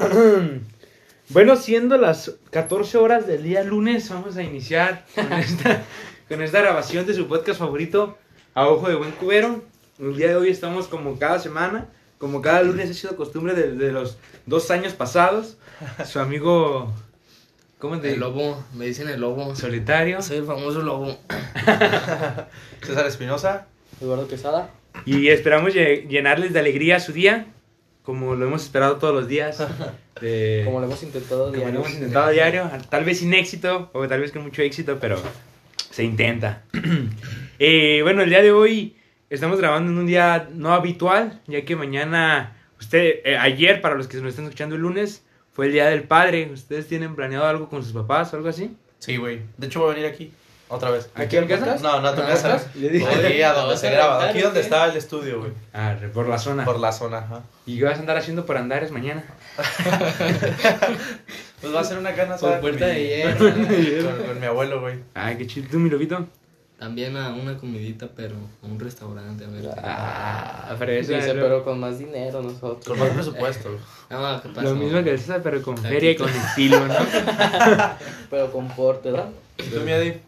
Bueno, siendo las 14 horas del día lunes, vamos a iniciar con esta, con esta grabación de su podcast favorito, A Ojo de Buen Cubero. El día de hoy estamos como cada semana, como cada lunes ha sido costumbre de, de los dos años pasados. Su amigo, ¿cómo te El lobo, me dicen el lobo. Solitario. Soy el famoso lobo. César Espinosa. Eduardo Quesada. Y esperamos lle- llenarles de alegría su día, como lo hemos esperado todos los días. de- Como lo hemos intentado Como lo diario. hemos intentado a diario, tal vez sin éxito, o tal vez con mucho éxito, pero se intenta. Eh, bueno, el día de hoy estamos grabando en un día no habitual, ya que mañana, usted, eh, ayer, para los que nos están escuchando el lunes, fue el Día del Padre. ¿Ustedes tienen planeado algo con sus papás o algo así? Sí, güey. De hecho, voy a venir aquí. Otra vez. ¿Aquí en casa? No, no a tu casa. Le dije- Ahí a donde ¿Vas se graba. Aquí donde está el estudio, güey. Ah, por la zona. Por la zona, ajá. ¿Y qué vas a andar haciendo por andares mañana? Pues va a ser una gana Por puerta de hierro. Con, con mi abuelo, güey. Ay, qué chido, ¿tú, mi lobito? También a una comidita, pero a un restaurante, a ver. Ah, fresa, Dice, pero con más dinero nosotros. Con más presupuesto. No, ¿qué pasó? Lo mismo que el César, pero con feria y con estilo, ¿no? Pero con porte, ¿verdad? ¿Y tú, mi Eddie?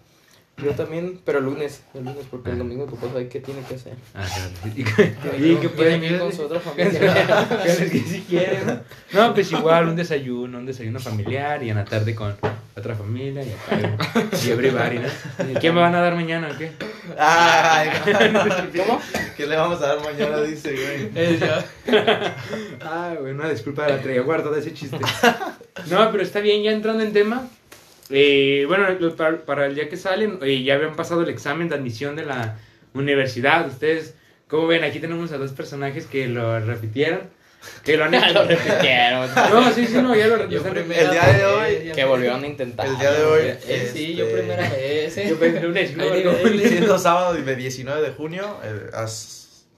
Yo también, pero el lunes. El lunes, porque el domingo mi papá sabe qué tiene que hacer. Ah, claro. Y que- y que pueden ir ir con su otra familia. que si quieren. ¿no? Pues igual un desayuno, un desayuno familiar y en la tarde con otra familia y acá. Y everybody, ¿no? ¿Qué me van a dar mañana o qué? Ay, ¿Cómo? ¿Qué le vamos a dar mañana? Dice, güey. Ah, güey, una disculpa, la traía guardada ese chiste. No, pero está bien, ya entrando en tema. Eh, bueno, para, el día que salen, eh, ya habían pasado el examen de admisión de la universidad. Ustedes, ¿cómo ven? Aquí tenemos a dos personajes que lo repitieron. Que lo han hecho. Lo repitieron. No, sí, sí, no, ya lo repitieron. El día de hoy, Que volvieron a intentar. El día de hoy. Eh, sí, yo este, primera vez. eh. Yo pensé lunes. Siendo sábado de 19 de junio eh,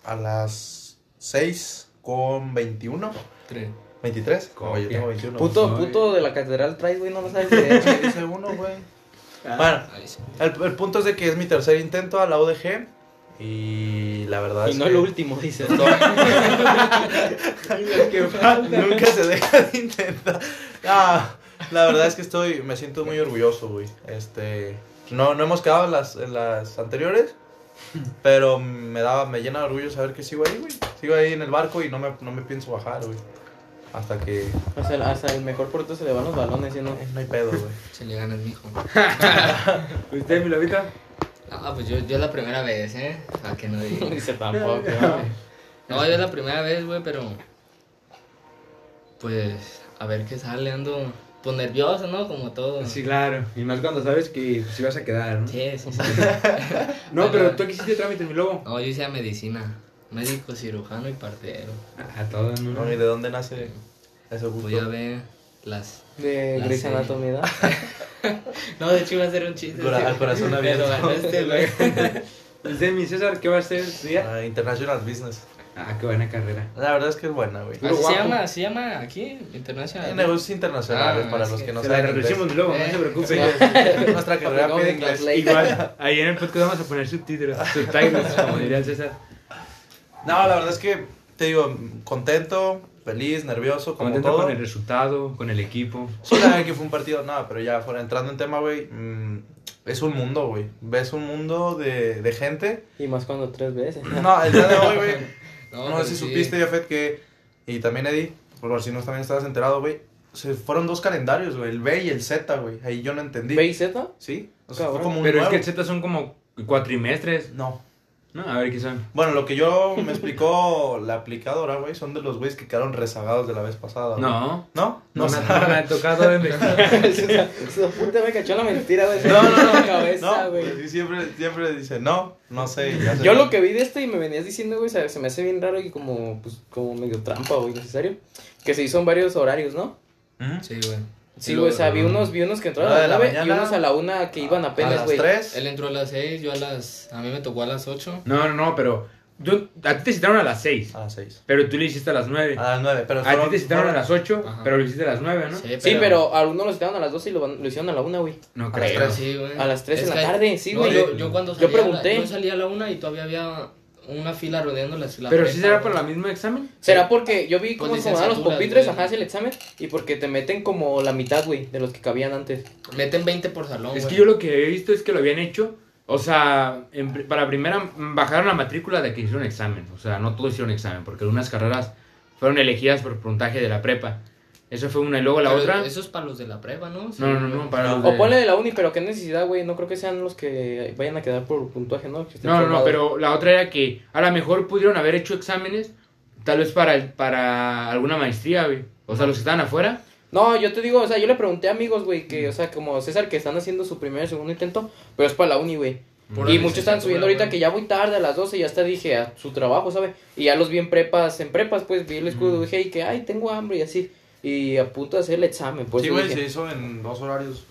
a, las 6 con 21. Tres. 23. Como yo tengo 21. Puto, Soy- puto de la catedral traes, güey, no lo sabes leer. ¿Qué dice uno, güey? Bueno, Ay, sí. el, el punto es de que es mi tercer intento a la UDG. Y la verdad Y es no que el último, dices. nunca se deja de intentar. Ah, la verdad es que estoy, me siento muy orgulloso, güey. Este, no, no hemos quedado en las, en las anteriores, pero me daba, me llena de orgullo saber que sigo ahí, güey. Sigo ahí en el barco y no me, no me pienso bajar, güey. Hasta que Hasta el, hasta el mejor portero se le van los balones, ¿sí no? eh, no hay pedo, güey. Se le gana el mijo. ¿Usted, mi lobita? Ah, pues yo, yo la primera vez, ¿eh? A que no diga. Dice tampoco. No, yo la primera vez, güey, pero. Pues, a ver qué sale, ando. Pues nervioso, ¿no? Como todo. Sí, claro. Y más cuando sabes que si vas a quedar, ¿no? Sí, sí, sí. No, pero tú aquí hiciste trámite, mi lobo. No, yo hice medicina. Médico, cirujano y partero. A todos, ¿no? No, ¿Y de dónde nace ese gusto? Voy a ver las. De La Grey's. Anatomy. No, de hecho iba a hacer un chiste. Cora- al corazón abierto. Pero este, güey. ¿Usted, mi César, qué va a hacer estudiar? Ah, International Business. Ah, qué buena carrera. La verdad es que es buena, güey. Así se llama, se llama aquí, internacional. Negocios internacionales Ah, para los que que no Se la saben reducimos, inglés. lobo, no se Eh, preocupe. Nuestra carrera pide en inglés. las. Igual, ahí en el podcast vamos a poner subtítulos, subtitles, como diría el César. No, la verdad es que te digo, contento, feliz, nervioso, como Contento todo. con el resultado, con el equipo. Sí, la verdad que fue un partido, no, pero ya fuera entrando en tema, güey, mm, es un mundo, güey. Ves un mundo de, de gente. Y más cuando tres veces. No, el día de hoy, güey, No, no, sé si sí. supiste, Jafet, que, y también Eddie, por si no también estabas enterado, güey, se fueron dos calendarios, güey, el B y el Z, güey. Ahí yo no entendí. ¿B y Z? Sí, o sea, fue como un Pero es nuevo. que el Z son como cuatrimestres. No. No, a ver qué son. Bueno, lo que yo me explicó la aplicadora, güey, son de los güeyes que quedaron rezagados de la vez pasada. güey. No. ¿No? No, me, sabes. ha- me ha tocado investigar. Su puta me cachó la mentira, güey. No, no, no, cabeza, no, güey. pues sí, siempre, siempre dice, no, no sé. ya Yo lo que vi de este y me venías diciendo, güey, se me hace bien raro y como, pues, como medio trampa o innecesario. Que se hizo en varios horarios, ¿no? Sí, güey. Sí, güey, o sea, vi unos, vi unos que entraron a las de la 9 y unos a la 1 que iban a apenas, las güey. 3. Él entró a las 6, yo a las. A mí me tocó a las 8. No, no, no, pero yo, a ti te citaron a las 6, A las 6. pero tú lo hiciste a las 9. A las 9, pero A ti te citaron a las 8, Ajá. pero lo hiciste a las 9, ¿no? Sí, pero a uno lo citaron a las 12 y lo, hicieron a la 1, güey. No las creo. tres. Sí, güey. A las tres Es de la tarde, sí, no, güey. Yo, yo cuando Yo salí a la- pregunté. yo salí a la 1 y todavía había una fila rodeando la, la Pero sí será para el mismo examen. ¿Será porque yo vi Pues cómo se dan los pupitres, ajá, es el examen, y porque te meten como la mitad, güey, de los que cabían antes? Meten 20 por salón, Es güey. que yo lo que he visto es que lo habían hecho. O sea, en para primera mm, bajaron la matrícula de que hicieron examen. O sea, no todos hicieron examen, porque algunas carreras fueron elegidas por puntaje de la prepa. Eso fue una. Y luego la Pero otra. Eso es para los de la prepa, ¿no? Sí, No, no, no, para los O de- ponle de la uni, pero qué necesidad, güey, no creo que sean los que vayan a quedar por puntuaje, ¿no? Que estén No, no, pero la otra era que a lo mejor pudieron haber hecho exámenes, tal vez para, el- para alguna maestría, güey. O sea, los que estaban afuera. No, yo te digo, o sea, yo le pregunté a amigos, güey, que, o sea, como César, que están haciendo su primer y segundo intento, pero es para la uni, güey. Pura Y muchos están subiendo ahorita que ya voy tarde a las 12 y hasta dije a su trabajo, ¿sabe? Y ya los vi en prepas, en prepas, pues vi el escudo y dije, y que, ay, tengo hambre y así. Y a punto de hacer el examen, pues. sí, yo güey, dije, se hizo en dos horarios.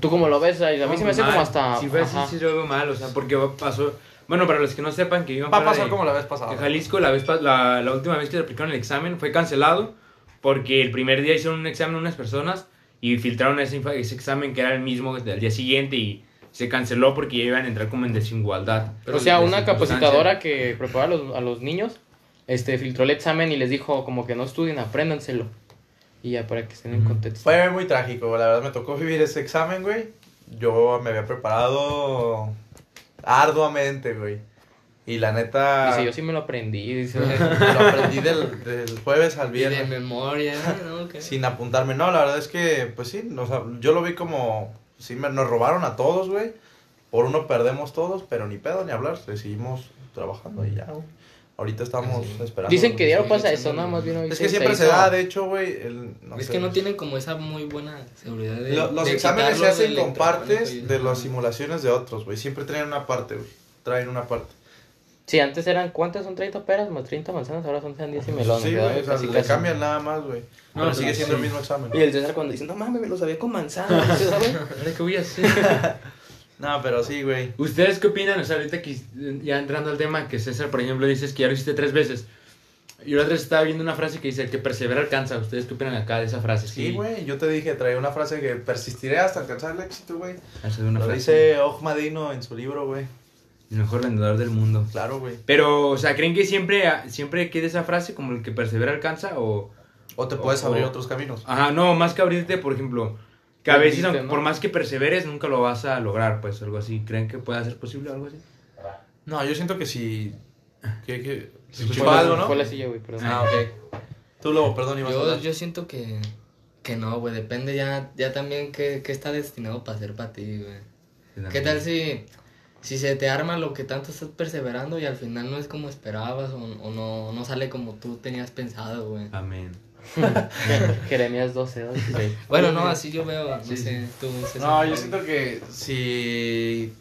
¿Tú cómo lo ves? A mí se me hace Mal. como hasta. Si fue así, sí lo veo mal, o sea, porque pasó. Bueno, para los que no sepan que iban Va a pasar de- como la vez pasada. En Jalisco, la, vez, pa- la, la última vez que le aplicaron el examen fue cancelado porque el primer día hicieron un examen unas personas y filtraron ese, ese examen que era el mismo del día siguiente y se canceló porque ya iban a entrar como en desigualdad. o sea, de una capacitadora que prepara a los, a los niños, este, filtró el examen y les dijo como que no estudien, apréndanselo. Y ya para que estén en contexto. Fue muy trágico, la verdad me tocó vivir ese examen, güey. Yo me había preparado arduamente, güey. Y la neta... Dice, yo sí me lo aprendí. Dice, Lo aprendí del, del jueves al Y de viernes. memoria, ¿no? Que- Sin apuntarme. No, la verdad es que, pues sí, o sea, yo lo vi como... Sí, me- nos robaron a todos, güey. Por uno perdemos todos, pero ni pedo ni hablar. Seguimos trabajando y ya, güey. Ahorita estamos Sí. esperando. Dicen que diario pasa eso, nada más bien hoy Es que siempre se da, de hecho, güey. el- no es sé. que no tienen como esa muy buena seguridad de. Lo- los de exámenes se hacen con partes y- de las simulaciones de otros, güey. Siempre traen una parte, güey. Traen una parte. Sí, antes eran, ¿cuántas son 30 peras más 30 manzanas? Ahora son sean 10 y melones. Sí, güey. O sea, Casi, le casi. cambian nada más, güey. No, pero sigue siendo sí. el mismo examen. Y el César cuando dice, no mames, me lo sabía con manzanas. ¿sí, ¿sabes? ¿qué voy a hacer? No, pero sí, güey. ¿Ustedes qué opinan? O sea, ahorita que ya entrando al tema, que César, por ejemplo, dices que ya lo hiciste tres veces. Y la otra vez estaba viendo una frase que dice, el que persevera alcanza. ¿Ustedes qué opinan acá de esa frase? Sí, güey. Yo te dije, traía una frase que persistiré hasta alcanzar el éxito, güey. Una Lo frase. dice Og Madino en su libro, güey. El mejor vendedor del mundo. Claro, güey. Pero, o sea, ¿creen que siempre, siempre quede esa frase como el que persevera alcanza? O, O te puedes O- abrir o- otros caminos. ajá, no, más que abrirte, por ejemplo, que a veces, por más que perseveres, nunca lo vas a lograr, pues, algo así. ¿Creen que pueda ser posible algo así? No, yo siento que si... Que, que... La- algo, ¿no? Fue la silla, güey, perdón. Ah, ok. Tú, Lobo, perdón, ibas a Yo, hablar. yo siento que, que no, güey. Depende ya, ya también qué, qué está destinado para hacer para ti, güey. ¿Qué tal si, si se te arma lo que tanto estás perseverando y al final no es como esperabas o, o no, no sale como tú tenías pensado, güey? Amén. Jeremías 12, 16. Bueno, no, así yo veo, no Sí, sé, tú, César. No, yo siento que si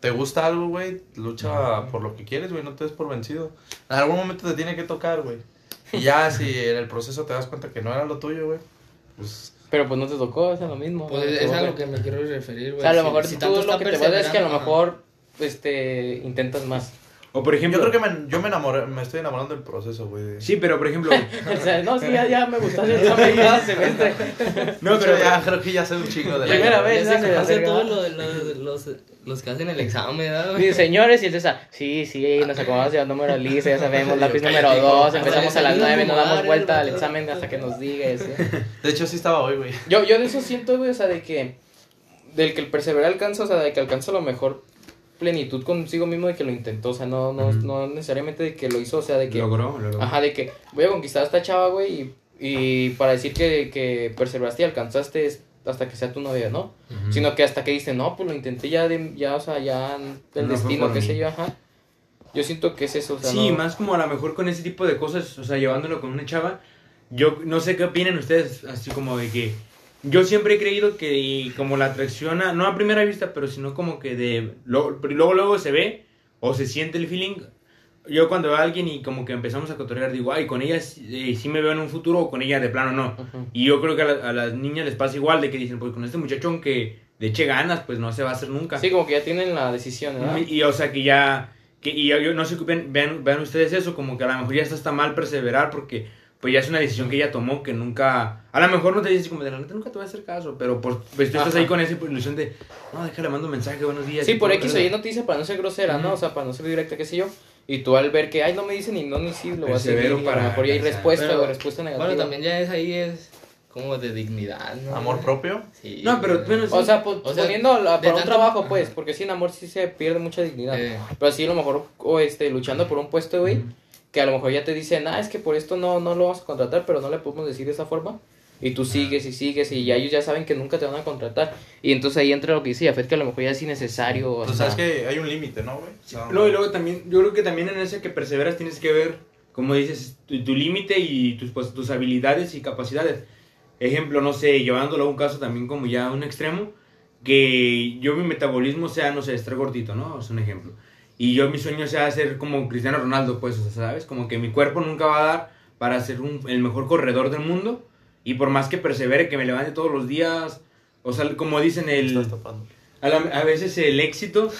te gusta algo, güey, lucha por lo que quieres, güey, no te des por vencido. En algún momento te tiene que tocar, güey. Y ya si en el proceso te das cuenta que no era lo tuyo, güey, pues... Pero pues no te tocó, es lo mismo. Pues güey. es a lo que me quiero referir, O güey. sea, a lo Si- mejor si tú tanto lo que te vas es que a lo mejor este, intentas más. O por ejemplo... Yo creo que me, yo me enamoré, me estoy enamorando del proceso, güey. de- Sí, pero por ejemplo... O sea, no, sí, ya, ya me gustó hacer examen cada semestre. no, De pero ya creo que ya sé un chingo de la Primera Ya vez, se ya se conoce verga. todos los, los, los, los que hacen el examen, ¿verdad, güey? Dice, señores, y el César, sí, sí, nos acomodamos ya número lista, ya sabemos, lápiz número cállate, 2, hijo. empezamos a las Salió 9, no damos vuelta al el examen hasta que nos diga eso. De hecho, sí estaba hoy, güey. Yo, yo de eso siento, güey, o sea, de que, del que el persevera alcanza, o sea, de que alcanza lo mejor plenitud consigo mismo de que lo intentó, o sea, no, no, no necesariamente de que lo hizo, o sea, de que... Logró, logró. Ajá, de que voy a conquistar a esta chava, güey, y, y para decir que, que perseveraste y alcanzaste es hasta que sea tu novia, ¿no? Sino que hasta que dice, no, pues lo intenté ya, de, ya o sea, ya el No destino, qué sé yo, ajá. Yo siento que es eso, o sea, sí, no- más como a lo mejor con ese tipo de cosas, o sea, llevándolo con una chava. Yo no sé qué opinan ustedes, así como de que yo siempre he creído que y como la atracción, a- no a primera vista, pero sino como que de lo- luego luego se ve o se siente el feeling. Yo cuando veo a alguien y como que empezamos a cotorrear, digo, ay, con ella sí, eh, sí me veo en un futuro o con ella de plano no. Ujú. Y yo creo que a, la- a las niñas les pasa igual, de que dicen, pues con este muchacho aunque le eche ganas, pues no se va a hacer nunca. Sí, como que ya tienen la decisión, ¿verdad? Y, y, o sea, que ya. Que, y yo, yo no sé, vean, vean, ustedes eso, como que a lo mejor ya está, está mal perseverar porque pues ya es una decisión que ella tomó que nunca. A lo mejor no te dices como de la neta nunca te voy a hacer caso, pero por, pues tú estás Ajá. ahí con esa ilusión de. No, déjale, mando un mensaje, buenos días. Sí, por X o Y noticia para no ser grosera, ¿no? O sea, para no ser directa, qué sé yo. Y tú al ver que, ay, no me dicen ni no ni sí, lo vas a seguir. y a para lo mejor ya hay respuesta Pero, o respuesta negativa. Bueno, también ya es ahí es como de dignidad, ¿no? Amor propio. Sí. No, pero bueno, sí. O sea, po- O sea, poniendo la- para un tanto- trabajo, pues, porque sin amor sí se pierde mucha dignidad. Eh. Pero así a lo mejor, o este, luchando por un puesto, güey, que a lo mejor ya te dicen, ah, es que por esto no, no lo vamos a contratar, pero no le podemos decir de esa forma. Y tú sigues y sigues y ya ellos ya saben que nunca te van a contratar. Y entonces ahí entra lo que dice Yafet, que a lo mejor ya es innecesario. o Pues sea, sabes que hay un límite, ¿no, güey? O sea, Luego, y luego también, yo creo que también en ese que perseveras tienes que ver, como dices, tu, tu límite y tus, pues, tus habilidades y capacidades. Ejemplo, no sé, llevándolo a un caso también como ya a un extremo, que yo mi metabolismo sea, no sé, estar gordito, ¿no? Es un ejemplo. Y yo mi sueño sea ser como Cristiano Ronaldo, pues, o sea, ¿sabes? Como que mi cuerpo nunca va a dar para ser un- el mejor corredor del mundo. Y por más que persevere, que me levante todos los días, o sea, como dicen el... A, la- a veces el éxito,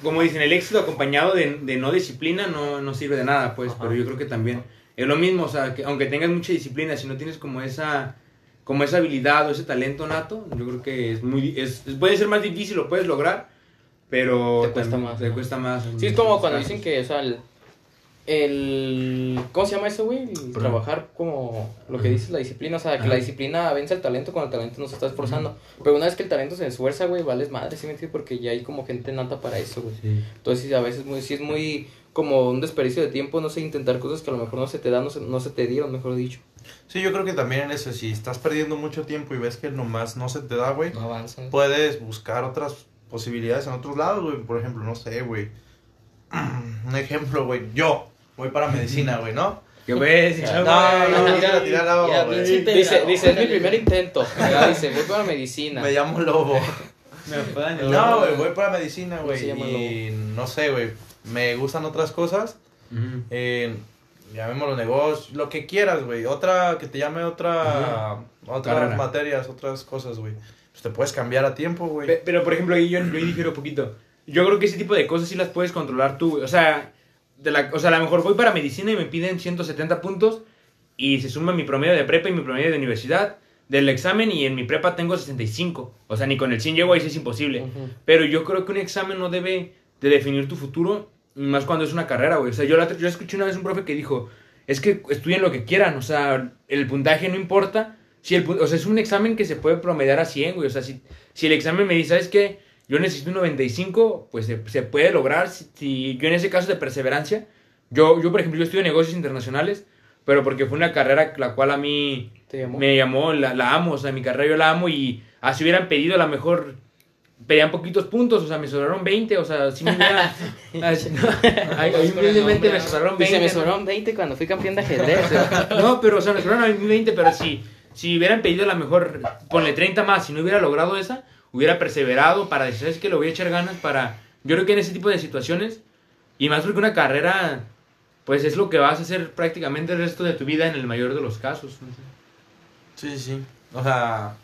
como dicen, el éxito acompañado de, de no disciplina no, no sirve de nada, pues, Ajá. pero yo creo que también es lo mismo, o sea, que aunque tengas mucha disciplina, si no tienes como esa como esa habilidad o ese talento nato, yo creo que es muy es- puede ser más difícil, lo puedes lograr, pero Te cuesta también más, te ¿no? cuesta más. Sí, es como cuando dicen que, o sea, el, el- ¿Cómo se llama eso, güey? El trabajar como lo que dice la disciplina. O sea, que Ajá. la disciplina vence al talento cuando el talento no se está esforzando. Pero una vez que el talento se esfuerza, güey, vales madre, ¿sí me entiendes? Porque ya hay como gente nata para eso, güey. Sí. Entonces, sí, a veces muy, sí es muy como un desperdicio de tiempo, no sé, intentar cosas que a lo mejor no se te dan, no se, no se te dieron, mejor dicho. Sí, yo creo que también en eso, si estás perdiendo mucho tiempo y ves que nomás no se te da, güey, No puedes buscar otras posibilidades en otros lados, güey. Por ejemplo, no sé, güey. Un ejemplo, güey. Yo voy para medicina, güey, ¿no? ¿Qué ves? No, no, no, Mira, te- Dice, dice, es mi primer intento. Ya dice, voy para medicina. Me llamo Lobo. Me No, güey, voy para medicina, ¿Cómo güey. Y no sé, güey. Me gustan otras cosas. Eh, llamémoslo negocio, lo que quieras, güey. Otra, que te llame otra, otras Carrera. materias, otras cosas, güey. Pues te puedes cambiar a tiempo, güey. Pe- Pero, por ejemplo, ahí yo, yo ahí difiero un poquito. Yo creo que ese tipo de cosas sí las puedes controlar tú, güey. O sea, de la, o sea, a lo mejor voy para medicina y me piden 170 puntos y se suma mi promedio de prepa y mi promedio de universidad del examen y en mi prepa tengo 65. O sea, ni con el 100 llego, ahí sí es imposible. Pero yo creo que un examen no debe de definir tu futuro, más cuando es una carrera, güey. O sea, yo, la, yo escuché una vez un profe que dijo, es que estudien lo que quieran, o sea, el puntaje no importa. Si el, o sea, es un examen que se puede promediar a 100, güey. O sea, si, si el examen me dice, ¿sabes qué? Yo necesito un 95, pues se, se puede lograr. Si, si yo en ese caso de perseverancia, yo, yo, por ejemplo, yo estudio negocios internacionales, pero porque fue una carrera la cual a mí ¿Te llamó? me llamó, la, la amo, o sea, mi carrera yo la amo y así hubieran pedido a lo mejor, pedían poquitos puntos, o sea, me sobraron 20, o sea, si me hubiera... así, no, humildemente me sobraron 20. Dice, me sobraron 20 cuando fui campeón de ajedrez. No, pero, o sea, me sobraron a mí 20, pero si, si hubieran pedido a lo mejor, ponle 30 más, si no hubiera logrado esa, hubiera perseverado para decir, ¿sabes que Le voy a echar ganas para... Yo creo que en ese tipo de situaciones, y más porque una carrera, pues es lo que vas a hacer prácticamente el resto de tu vida en el mayor de los casos. ¿no? Sí, sí, sí. O sea,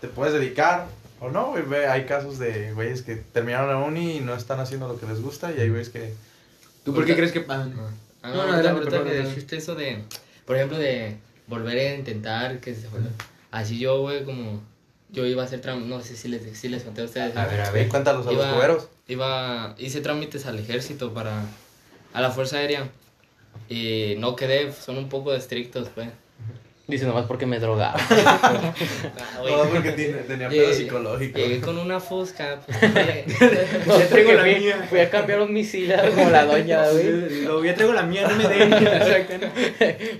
te puedes dedicar o no, güey. Ve, Hay casos de güeyes que terminaron la uni y no están haciendo lo que les gusta y hay güeyes que... ¿Tú por qué crees que... ah, No, no, no, por volver a intentar que se vuelva. Así yo, güey, como yo iba a hacer trámites, no sé si les, si les conté a ustedes. A ver, a Ve, ver. cuéntalos a los Iba- cuberos. Iba, hice trámites al ejército para, a la Fuerza Aérea. Y no quedé, son un poco estrictos, pues. Dice, nomás porque me drogaba. No, porque tenía pedo psicológico. Llegué con una fusca. pues, No, Ya traigo la fui, mía. fui a cambiar un misil como la doña, güey. Lo ya traigo la mía, no me den.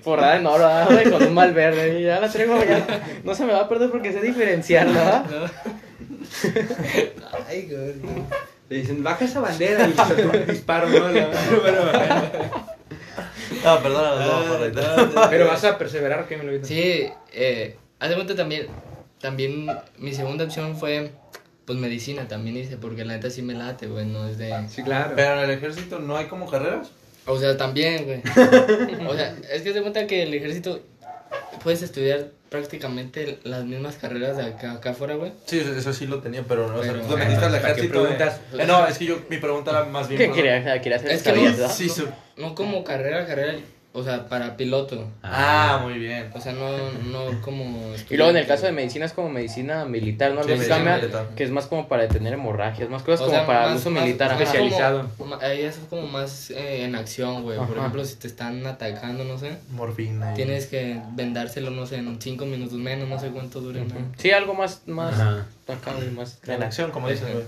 Forrada en oro, güey, con un mal verde. y Ya la traigo, ya. No se me va a perder porque sé diferenciarla, ¿verdad? Ay, güey. Le dicen, baja esa bandera y disparo, ¿no? La- bueno, Ah, perdón, no, no, pero vas a perseverar, que me lo dices. Sí, eh, hace cuenta también, también mi segunda opción fue, pues medicina también hice, porque la neta sí me late, güey, no es de... Sí, claro. Pero en el ejército no hay como carreras. O sea, también, güey. O sea, es que se cuenta que el ejército puedes estudiar prácticamente las mismas carreras de acá, acá afuera, güey. Sí, eso, eso sí lo tenía, pero no. o sea, Pero- tú te metiste al ¿Para qué ejército. preguntas? eh, no, es que yo, mi pregunta era más bien. ¿Qué quería, quería hacer Es que no-. Sí, su- No como carrera, carrera. O sea, para piloto. Ah, muy bien. O sea, no, no como... Y luego en el caso de medicina es como medicina militar, ¿no? Sí, medicina cambia, militar. que es más como para detener hemorragias, más cosas O como sea, para más- uso más militar. ajá. especializado. como- ahí es como más eh, en acción, güey. Por ejemplo, si te están atacando, no sé, Morfina. y- tienes que vendárselo, no sé, en cinco minutos menos, no sé cuánto dure, ¿no? Sí, algo más, más güey, más En acción, como dicen, güey.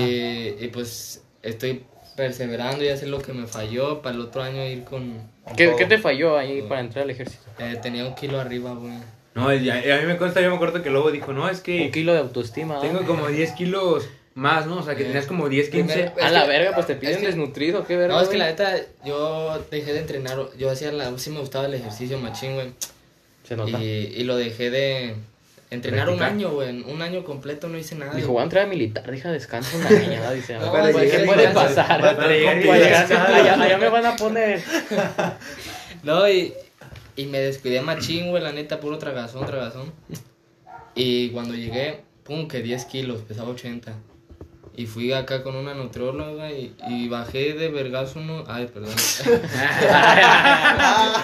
Y, y pues estoy perseverando y hacer lo que me falló para el otro año ir con... ¿Qué. ¿Qué te falló ahí para entrar al ejército? eh, tenía un kilo arriba, güey. No, y a, a mí me consta, yo me acuerdo que luego dijo, no, es Un que kilo de autoestima. tengo ¿no? como 10 kilos más, ¿no? O sea, que Eh, tenías como 10, 15. primero- A la que- verga, pues te piden es que- desnutrido, qué verga. No, es que la neta, yo dejé de entrenar, yo hacía la... Sí me gustaba el ejercicio machín, güey. Se nota. Y, y lo dejé de entrenar un año, güey. Un año completo no hice nada. Dijo, voy a entrar a militar, deja descanso una niña, dice. No, "Para pues, ¿Qué ¿qué puede pasar? para Para llegar- llegar- llegar- allá, allá me van a poner. No, y, y me descuidé machín, güey, la neta, puro tragazón, tragazón. Y cuando llegué, pum, que 10 kilos, pesaba 80. Y fui acá con una nutrióloga y, y bajé de vergazo uno... Ay, perdón.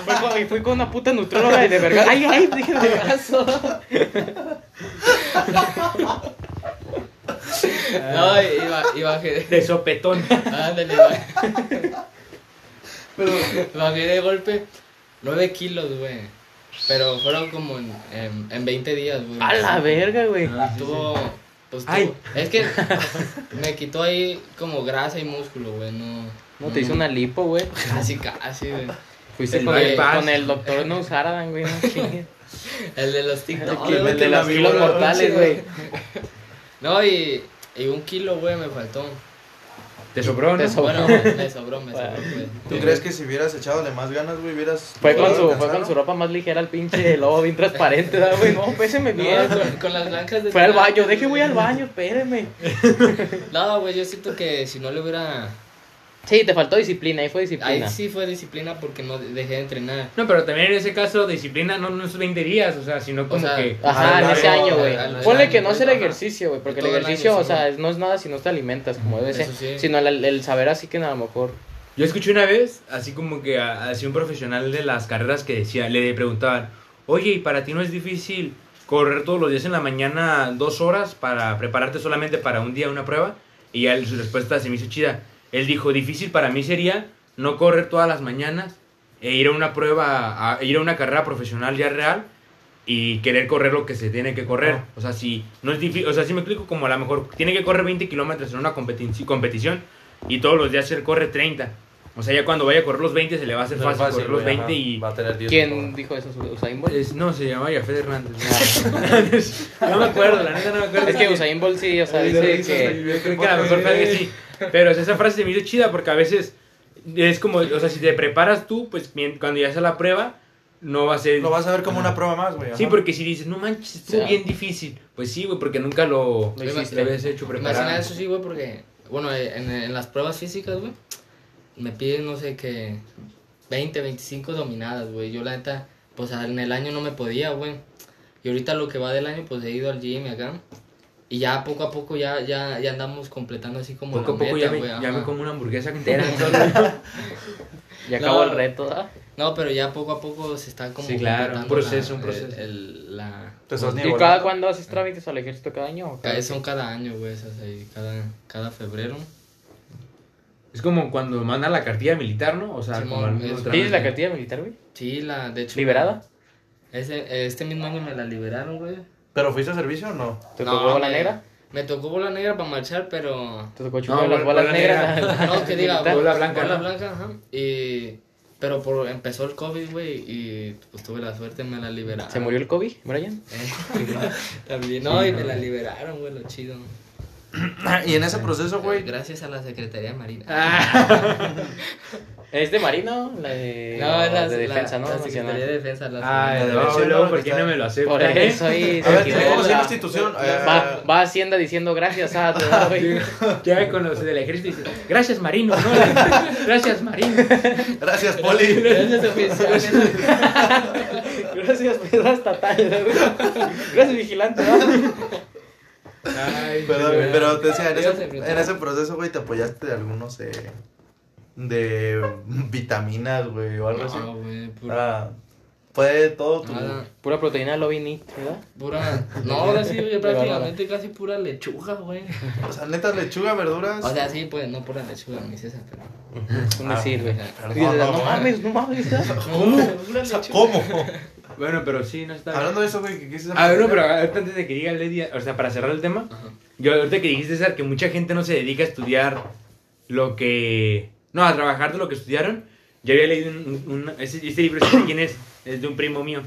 fui, con, y fui con una puta nutrióloga y de verdad. Ay, ay, dije de brazo. No, y, y ba- y bajé... De sopetón. Ándale, bajé. Bajé de golpe 9 kilos, güey. Pero fueron como en, en, en 20 días, güey. A la verga, güey. Tuvo. Pues tuvo- Ay. Es que me quitó ahí como grasa y músculo, güey. No. No te hizo una lipo, güey. Casi, casi, güey. Fuiste El con el, con el doctor No Saradan, güey. No chingues. El de los TikTok. el, güey, de la kilos mortales, güey. No, y, y un kilo, güey, me faltó. Te sobró, ¿no? Te sobró. Bueno, me sobró, me sobró, güey. ¿Tú crees que si hubieras echadole más ganas, güey, hubieras... Fue con, su, fue con su ropa más ligera al pinche lobo bien transparente, ¿verdad, güey. No, péseme No, bien. con, con las blancas de Fue al baño, deje güey. voy al baño, espéreme. No, güey, yo siento que si no le hubiera. Sí, te faltó disciplina, ahí fue Ahí disciplina. sí fue disciplina porque no dejé de entrenar. No, pero también en ese caso, disciplina no, no es 20 días, o sea, sino como sea, que. Ajá, en ese año, güey. Ponle año, que no hacer ajá. ejercicio, güey, porque el el ejercicio, año, o sí, sea, es- no es nada si no te alimentas, como debe ser. Sí. Sino el, el saber así que a lo mejor. Yo escuché una vez, así como que así un profesional de las carreras que decía, le preguntaban, oye, ¿y para ti no es difícil correr todos los días en la mañana dos horas para prepararte solamente para un día una prueba? Y ya él- su respuesta se me hizo chida. Él dijo, difícil para mí sería no correr todas las mañanas e ir a una prueba, a ir a una carrera profesional ya real y querer correr lo que se tiene que correr. Ah. O sea, si no es difícil, o sea, si me explico como a lo mejor tiene que correr 20 kilómetros en una competi- competición y todos los días él corre 30. O sea, ya cuando vaya a correr los 20 se le va a hacer Es fácil, correr los güey, 20 ajá. y... Va a tener 10 ¿Quién dijo eso? ¿Usain Bolt? Es- no, se llama Yafet Hernández. no me acuerdo, la neta no me acuerdo. Es que Usain Bolt sí, o sea, dice que. Yo creo que a lo mejor fue algo así. Pero esa frase se me hizo chida porque a veces es como, o sea, si te preparas tú, pues cuando ya sea la prueba, no va a ser... Lo vas a ver como una prueba más, güey. Sí, porque si dices, no manches, estuvo Ya. bien difícil. Pues sí, güey, porque nunca lo, Lo lo hiciste. habías hecho Imagina preparado. eso sí, güey, porque, bueno, en, en las pruebas físicas, güey, me piden, no sé, que 20, 25 dominadas, güey. Yo, la neta, pues en el año no me podía, güey. Y ahorita lo que va del año, pues he ido al gym acá. Y ya poco a poco ya, ya, ya andamos completando así como Poco a la poco meta, ya, me, güey, ya me como una hamburguesa entera. Ya acabó No. el reto, ¿verdad? No, pero ya poco a poco se está como Sí, claro, un proceso, la- un proceso. el- el- la, ¿Y cada cuándo haces trámites al ejército? ¿Cada año? o cada- Cada- son cada año, güey, esas ahí, cada, cada febrero. Es como cuando mandan la cartilla militar, ¿no? O sea, Simón, como. ¿Tienes la cartilla militar, güey? Sí, la, de hecho. ¿Liberada? Ese, este mismo año me la liberaron, güey. ¿Pero fuiste a servicio o no? ¿Te No, tocó bola me- negra? Me tocó bola negra para marchar, pero. ¿Te tocó No, chupar las bola bolas negras? negra. No, que diga, Bola bola blanca, Bola ¿no? blanca, ajá. Y. Pero por, empezó el COVID, güey, y pues tuve la suerte, me la liberaron. ¿Se murió el Kobe, Brian? Eh, También. No, y me la liberaron, güey, lo chido. y en ese proceso, güey, Gracias a la Secretaría Marina. ¿Es de Marino? La de, no, la, de defensa, la, ¿no? la Secretaría de. Defensa. La Ay, La no, dirección, luego, ¿no? ¿por qué no me lo aceptan? Por eh? eso ahí. A ver, una equivoca. institución. eh, Va, va a Hacienda diciendo gracias a güey. Ya con los del ejército y dicen, gracias Marino, ¿no? Gracias Marino. Gracias, Poli. Gracias, oficiales. Gracias, pedra estatal. Gracias, vigilante. ¿no? Ay, Pero, pero- pero te decía, en ese, te en ese proceso, güey, te apoyaste de algunos eh, de vitaminas, güey, o algo así. No, güey, pura, Ah, fue todo tu... nada, Pura proteína Lobby Neat, ¿verdad? pura, no, ahora sí, güey, prácticamente casi pura lechuga, güey. O sea, neta, lechuga, verduras. O sea, sí, pues, no pura lechuga, ni César, pero... Eso me Ah, sirve. perdón, no no, mames, no mames. ¿Cómo? ¿Cómo? Bueno, pero sí, no está. Hablando de eso, güey, ¿qué quieres A ver, no, pero ahorita antes de que diga Lady, o sea, para cerrar el tema, Ajá. yo ahorita que dijiste, César, que mucha gente no se dedica a estudiar lo que... No, a trabajar de lo que estudiaron. Yo había leído un, un- ese- este libro, ¿sabe quién es? Es de un primo mío.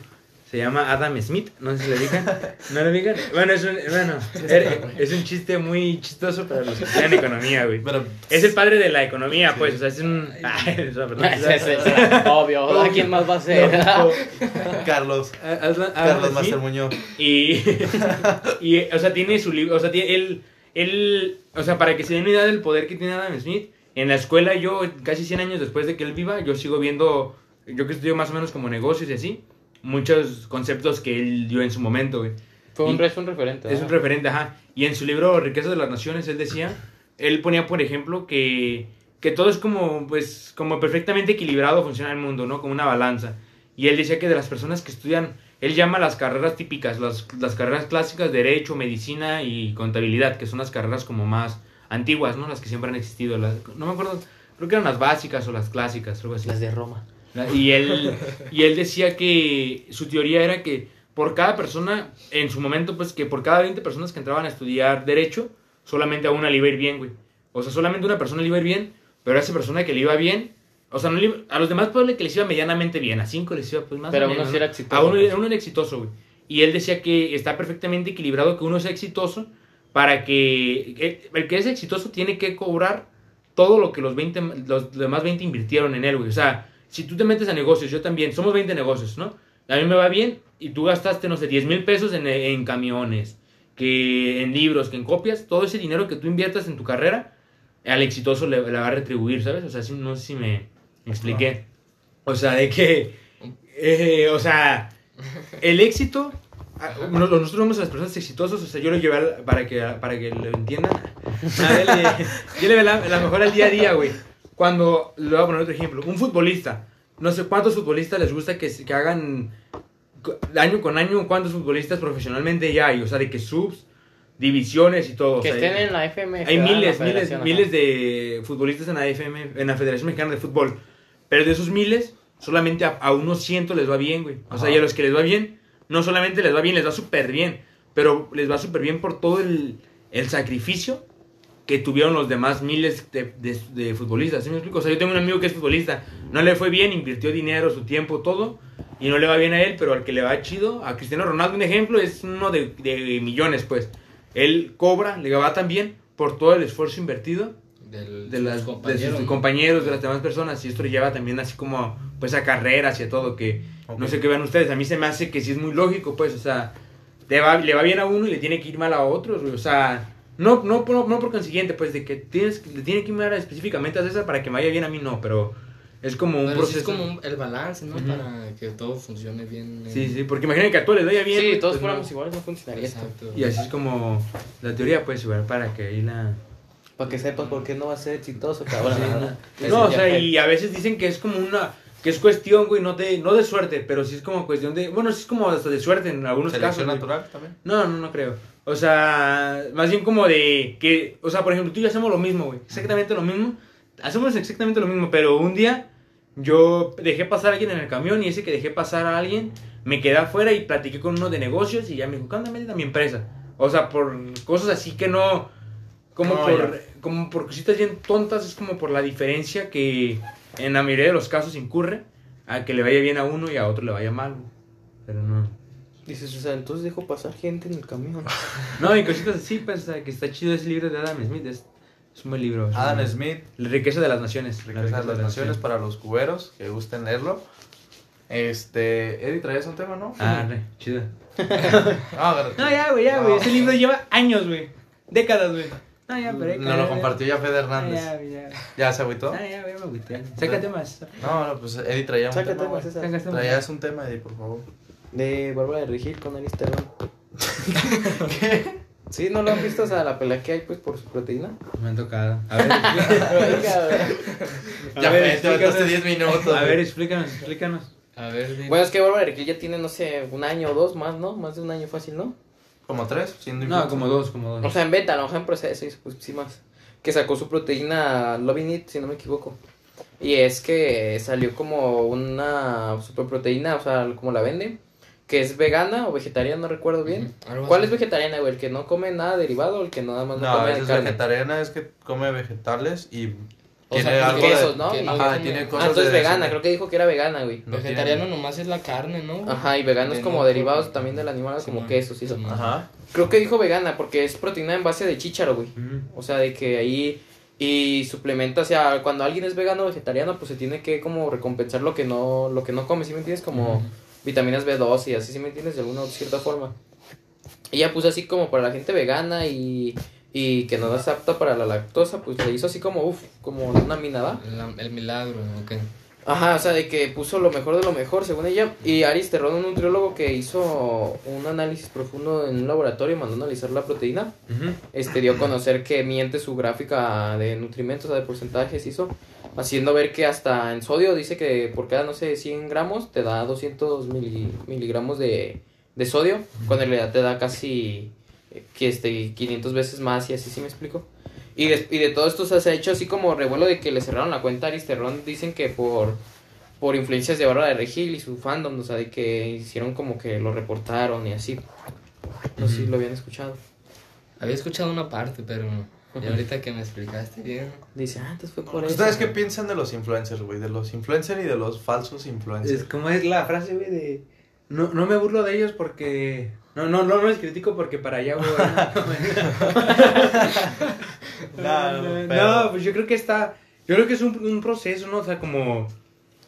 Se llama Adam Smith, no sé si lo digan. ¿No lo digan? Bueno, es un, bueno, er- es un chiste muy chistoso para los que estudian economía, güey. Pero, Es el padre de la economía, pues, o sea, es un... Ay, perdón. Ese- ese- ese, Obvio. ¿quién más va a ser? Carlos, Adam Carlos Smith. Master Muñoz. Y, y, o sea, tiene su libro, o sea, tiene, él, él, o sea, para que se den una idea del poder que tiene Adam Smith, en la escuela yo, casi 100 años después de que él viva, yo sigo viendo, yo que estudio más o menos como negocios y así, muchos conceptos que él dio en su momento, güey. Fue un, Y- es un referente. Es un referente, ajá. Y en su libro Riqueza de las Naciones, él decía, él ponía, por ejemplo, que, que todo es como, pues, como perfectamente equilibrado funciona el mundo, ¿no? Como una balanza. Y él decía que de las personas que estudian, él llama las carreras típicas, las, las carreras clásicas, derecho, medicina y contabilidad, que son las carreras como más antiguas, ¿no? Las que siempre han existido. Las, no me acuerdo, creo que eran las básicas o las clásicas, algo así. Las de Roma. Y él, y él decía que su teoría era que por cada persona, en su momento, pues que por cada 20 personas que entraban a estudiar Derecho, solamente a una le iba a ir bien, güey. O sea, solamente una persona le iba a ir bien, pero a esa persona que le iba bien, o sea, no le iba- a los demás puede que les iba medianamente bien, a cinco les iba pues más Pero o uno menos, sí ¿no? era exitoso, A uno, uno era exitoso, güey. Y él decía que está perfectamente equilibrado que uno sea exitoso para que el, el que es exitoso tiene que cobrar todo lo que los 20, los demás 20 invirtieron en él, güey. O sea, si tú te metes a negocios, yo también, somos 20 negocios, ¿no? A mí me va bien y tú gastaste, no sé, 10 mil pesos en, en camiones, que en libros, que en copias, todo ese dinero que tú inviertas en tu carrera, al exitoso le, le va a retribuir, ¿sabes? O sea, sí, no sé si me, expliqué. O sea, de que, eh, o sea, el éxito, nos- nosotros vemos a las personas exitosas, o sea, yo lo llevé para que, para que lo entiendan. A ver, le- yo le veo la, la mejor al día a día, güey. Cuando, le voy a poner otro ejemplo, un futbolista, no sé cuántos futbolistas les gusta que, que hagan año con año, cuántos futbolistas profesionalmente ya hay, o sea, de que subs, divisiones y todo. o Que sea, estén en la FMF. hay miles, miles, ajá. miles de futbolistas en la FM, en la Federación Mexicana de Fútbol. Pero de esos miles, solamente a, a unos cientos les va bien, güey. O sea, Ajá. y a los que les va bien, no solamente les va bien, les va súper bien. Pero les va súper bien por todo el, el sacrificio que tuvieron los demás miles de, de- de futbolistas. ¿Sí me explico? O sea, yo tengo un amigo que es futbolista. No le fue bien, invirtió dinero, su tiempo, todo. Y no le va bien a él, pero al que le va chido, a Cristiano Ronaldo, un ejemplo, es uno de, de millones, pues. Él cobra, le va tan bien por todo el esfuerzo invertido Del, de, sus las, de compañeros, sus ¿no? compañeros, de las demás personas. Y esto le lleva también así como, pues, a carreras y a todo, que no sé qué vean ustedes. A mí se me hace que sí es muy lógico, pues, o sea, le va, le va bien a uno y le tiene que ir mal a otros, güey. O sea, no, no, no, no por consiguiente, pues, de que tienes, le tiene que ir mal específicamente a César para que me vaya bien a mí, no, pero es como un Pero sí proceso. es como un- el balance, ¿no? Ujú. Para que todo funcione bien. eh. Sí, sí, porque imaginen que a todos les vaya bien. Sí, güey, todos pues, fuéramos no. iguales, no funcionaría esto. Exacto. Y así es como la teoría, pues, igual, para que ahí la... Para que sepas por qué no va a ser exitoso, cabrón. No, o sea, y a veces dicen que es como una. que es cuestión, güey, no de, no de suerte, pero sí es como cuestión de. Bueno, sí es como hasta de suerte en algunos casos. Selección güey. natural también. No, no, no creo. O sea, más bien como de que. O sea, por ejemplo, tú y yo hacemos lo mismo, güey. Exactamente lo mismo. Hacemos exactamente lo mismo, pero un día yo dejé pasar a alguien en el camión y ese que dejé pasar a alguien me quedé afuera y platiqué con uno de negocios y ya me dijo. Métete a mi empresa. O sea, por cosas así que no. Como No, por. ya. Como por cositas bien tontas, es como por la diferencia que en la mayoría de los casos incurre a que le vaya bien a uno y a otro le vaya mal. Pero no. Dices, o sea, entonces dejo pasar gente en el camión. No, y cositas así, pues, o sea, que está chido ese libro de Adam Smith. Es, es un buen libro. es un Adam buen- Smith, La riqueza de las naciones. La Riqueza de las Naciones para los cuberos que gusten leerlo. Este, Eddie, traías un tema, ¿no? Ah, re, chido. Ah, No, ya, güey, ya, güey. No. Ese libro lleva años, güey. Décadas, güey. No, ya, pero. Nos lo compartió ya Fede Ah, Hernández. ya, ya. ¿Ya se agüitó? Ah, ya, güey, me agüité. Sácate más. No, no, pues Eddie traía un Sácate tema. más. Traías un tema, Eddie, por favor. De Bárbara de Regil con Alice Terrón. Sí, ¿no lo han visto? O sea, la pelea que hay, pues, por su proteína. Me han tocado. A ver. Ya ver, te explícanos. 10 minutos. A ver, explícanos, explícanos. A ver, di- Bueno, es que Bárbara que ya tiene, no sé, un año o dos más, ¿no? Más de un año fácil, ¿no? Como tres, siendo No, como dos, como O dos. sea, en beta, a lo mejor en proceso, pues sí más. Que sacó su proteína Loving It, si no me equivoco. Y es que salió como una super proteína, o sea, como la vende. Que es vegana o vegetariana, no recuerdo bien. ¿Cuál así. es vegetariana, güey? ¿El que no come nada derivado o el que nada más no, No, come es carne? vegetariana, es que come vegetales y O tiene sea, algo quesos, de... ¿no? que Ajá, tiene Ah, cosas entonces de- vegana, creo que dijo que era vegana, güey. No Vegetariano tiene- nomás es la carne, ¿no? Ajá, y veganos De como no- derivados también del animal, como Simón, quesos y eso. Ajá. Creo que dijo vegana porque es proteína en base de chícharo, güey. Ujú. O sea, de que ahí y suplementa, o sea, cuando alguien es vegano o vegetariano, pues se tiene que como recompensar lo que no lo que no come, ¿sí me entiendes? Como. Vitaminas B2 y así, ¿sí me entiendes? De alguna cierta forma. Ella puso así como para la gente vegana y, y que no es apta para la lactosa, pues le hizo así como, uff, como una minada. La- el milagro, ok. Ajá, o sea, de que puso lo mejor de lo mejor, según ella. Y Aris Terrón, un nutriólogo que hizo un análisis profundo en un laboratorio y mandó analizar la proteína, este dio a conocer que miente su gráfica de nutrimentos, o sea, de porcentajes, hizo, haciendo ver que hasta en sodio dice que por cada, no sé, 100 gramos te da 200 mili- miligramos de, de sodio, cuando en realidad te da casi que este, 500 veces más y así, ¿sí me explico? Y de, y de todo esto se ha hecho así como revuelo de que le cerraron la cuenta a Aristerrón, dicen que por por influencias de Bárbara de Regil y su fandom, o sea, de que hicieron como que lo reportaron y así. No sé si lo habían escuchado. Había escuchado una parte, pero y ahorita que me explicaste bien. Dice, ah, entonces fue por eso. ¿Ustedes qué piensan de los influencers, güey? De los influencers y de los falsos influencers. Es como es la frase, güey, de... No, no me burlo de ellos porque... No, no, no, no les critico porque para allá, güey. No, no, pero- no, pues yo creo que está... Yo creo que es un, un proceso, ¿no? O sea, como...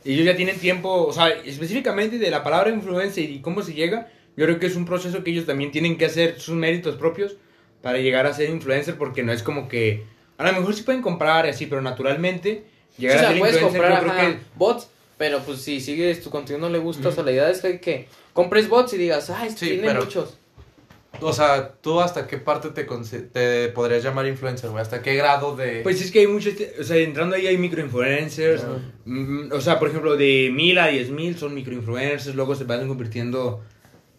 Ellos ya tienen tiempo, o sea, específicamente de la palabra influencer y cómo se llega, yo creo que es un proceso que ellos también tienen que hacer sus méritos propios para llegar a ser influencer, porque no es como que... A lo mejor sí pueden comprar y así, pero naturalmente llegar o sea, a ser puedes influencer comprar yo creo ajá, que... bots, pero pues si sigues tu contenido no le gusta, o sea, la idea es que, que compres bots y digas, ay, Sí, tienen pero- muchos. O sea, ¿tú hasta qué parte te, te podrías llamar influencer, güey? ¿Hasta qué grado de...? Pues es que hay muchos, o sea, entrando ahí hay microinfluencers, Ajá. mm, o sea, por ejemplo, de mil a diez mil son microinfluencers, luego se van convirtiendo,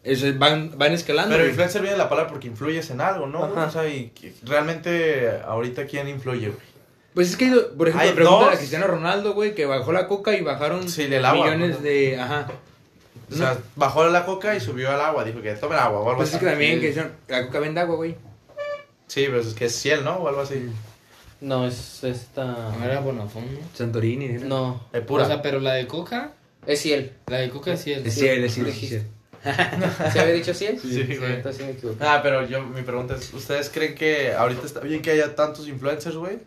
eso, van, van escalando. Pero güey. influencer viene de la palabra porque influyes en algo, ¿no? Ajá. O sea, y realmente ahorita quién influye, güey. Pues es que, por ejemplo, pregunta a Cristiano Ronaldo, güey, que bajó la coca y bajaron Sí, del agua, millones ¿no? de, ajá. O sea, bajó la coca y subió al agua. Dijo que tomen agua o algo Pues es así. que también, que la coca vende agua, güey. Sí, pero es que es ciel, ¿no? O algo así. No, es esta... No era Bonafón, ¿no? Santorini, ¿no? No, Es pura. O sea, pero la de Coca, es Ciel. la de Coca es. Es ciel, es ciel, es ciel. ¿Se había dicho Ciel? Sí, güey. entonces sí me equivoqué. Ah, pero yo, mi pregunta es, ¿ustedes creen que ahorita está bien que haya tantos influencers, güey?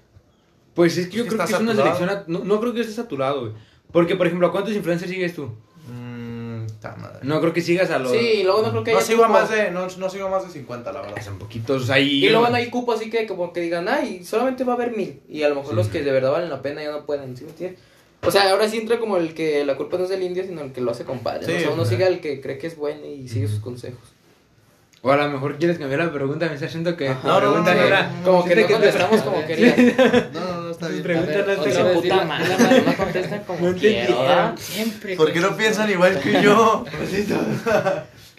Pues es que yo Es que creo que está es una selección, a- no, no creo que esté saturado, güey. Porque, por ejemplo, ¿a cuántos influencers sigues tú? Mmm, ta madre. No creo que sigas a los... Sí, y luego no creo que No haya sigo a más de, no, no sigo a más de 50, la verdad. Son poquitos ahí. Y luego no hay cupo así que como que digan, ay, solamente va a haber mil. Y a lo mejor Sí. los que de verdad valen la pena ya no pueden, ¿sí me entiendes? O sea, ahora sí entra como el que la culpa no es del indio, sino el que lo hace compadre. ¿no? O sea, uno ajá. sigue al que cree que es bueno y sigue sus consejos. O a lo mejor quieres cambiar la pregunta, me está haciendo que Ajá. la No, no, pregunta no, no no, era... Como que no te- contestamos como A ver. querías. No, no, no, está bien. Pregunta no puta madre, no contesta como No quiero. Siempre. ¿Por qué no piensan igual que yo?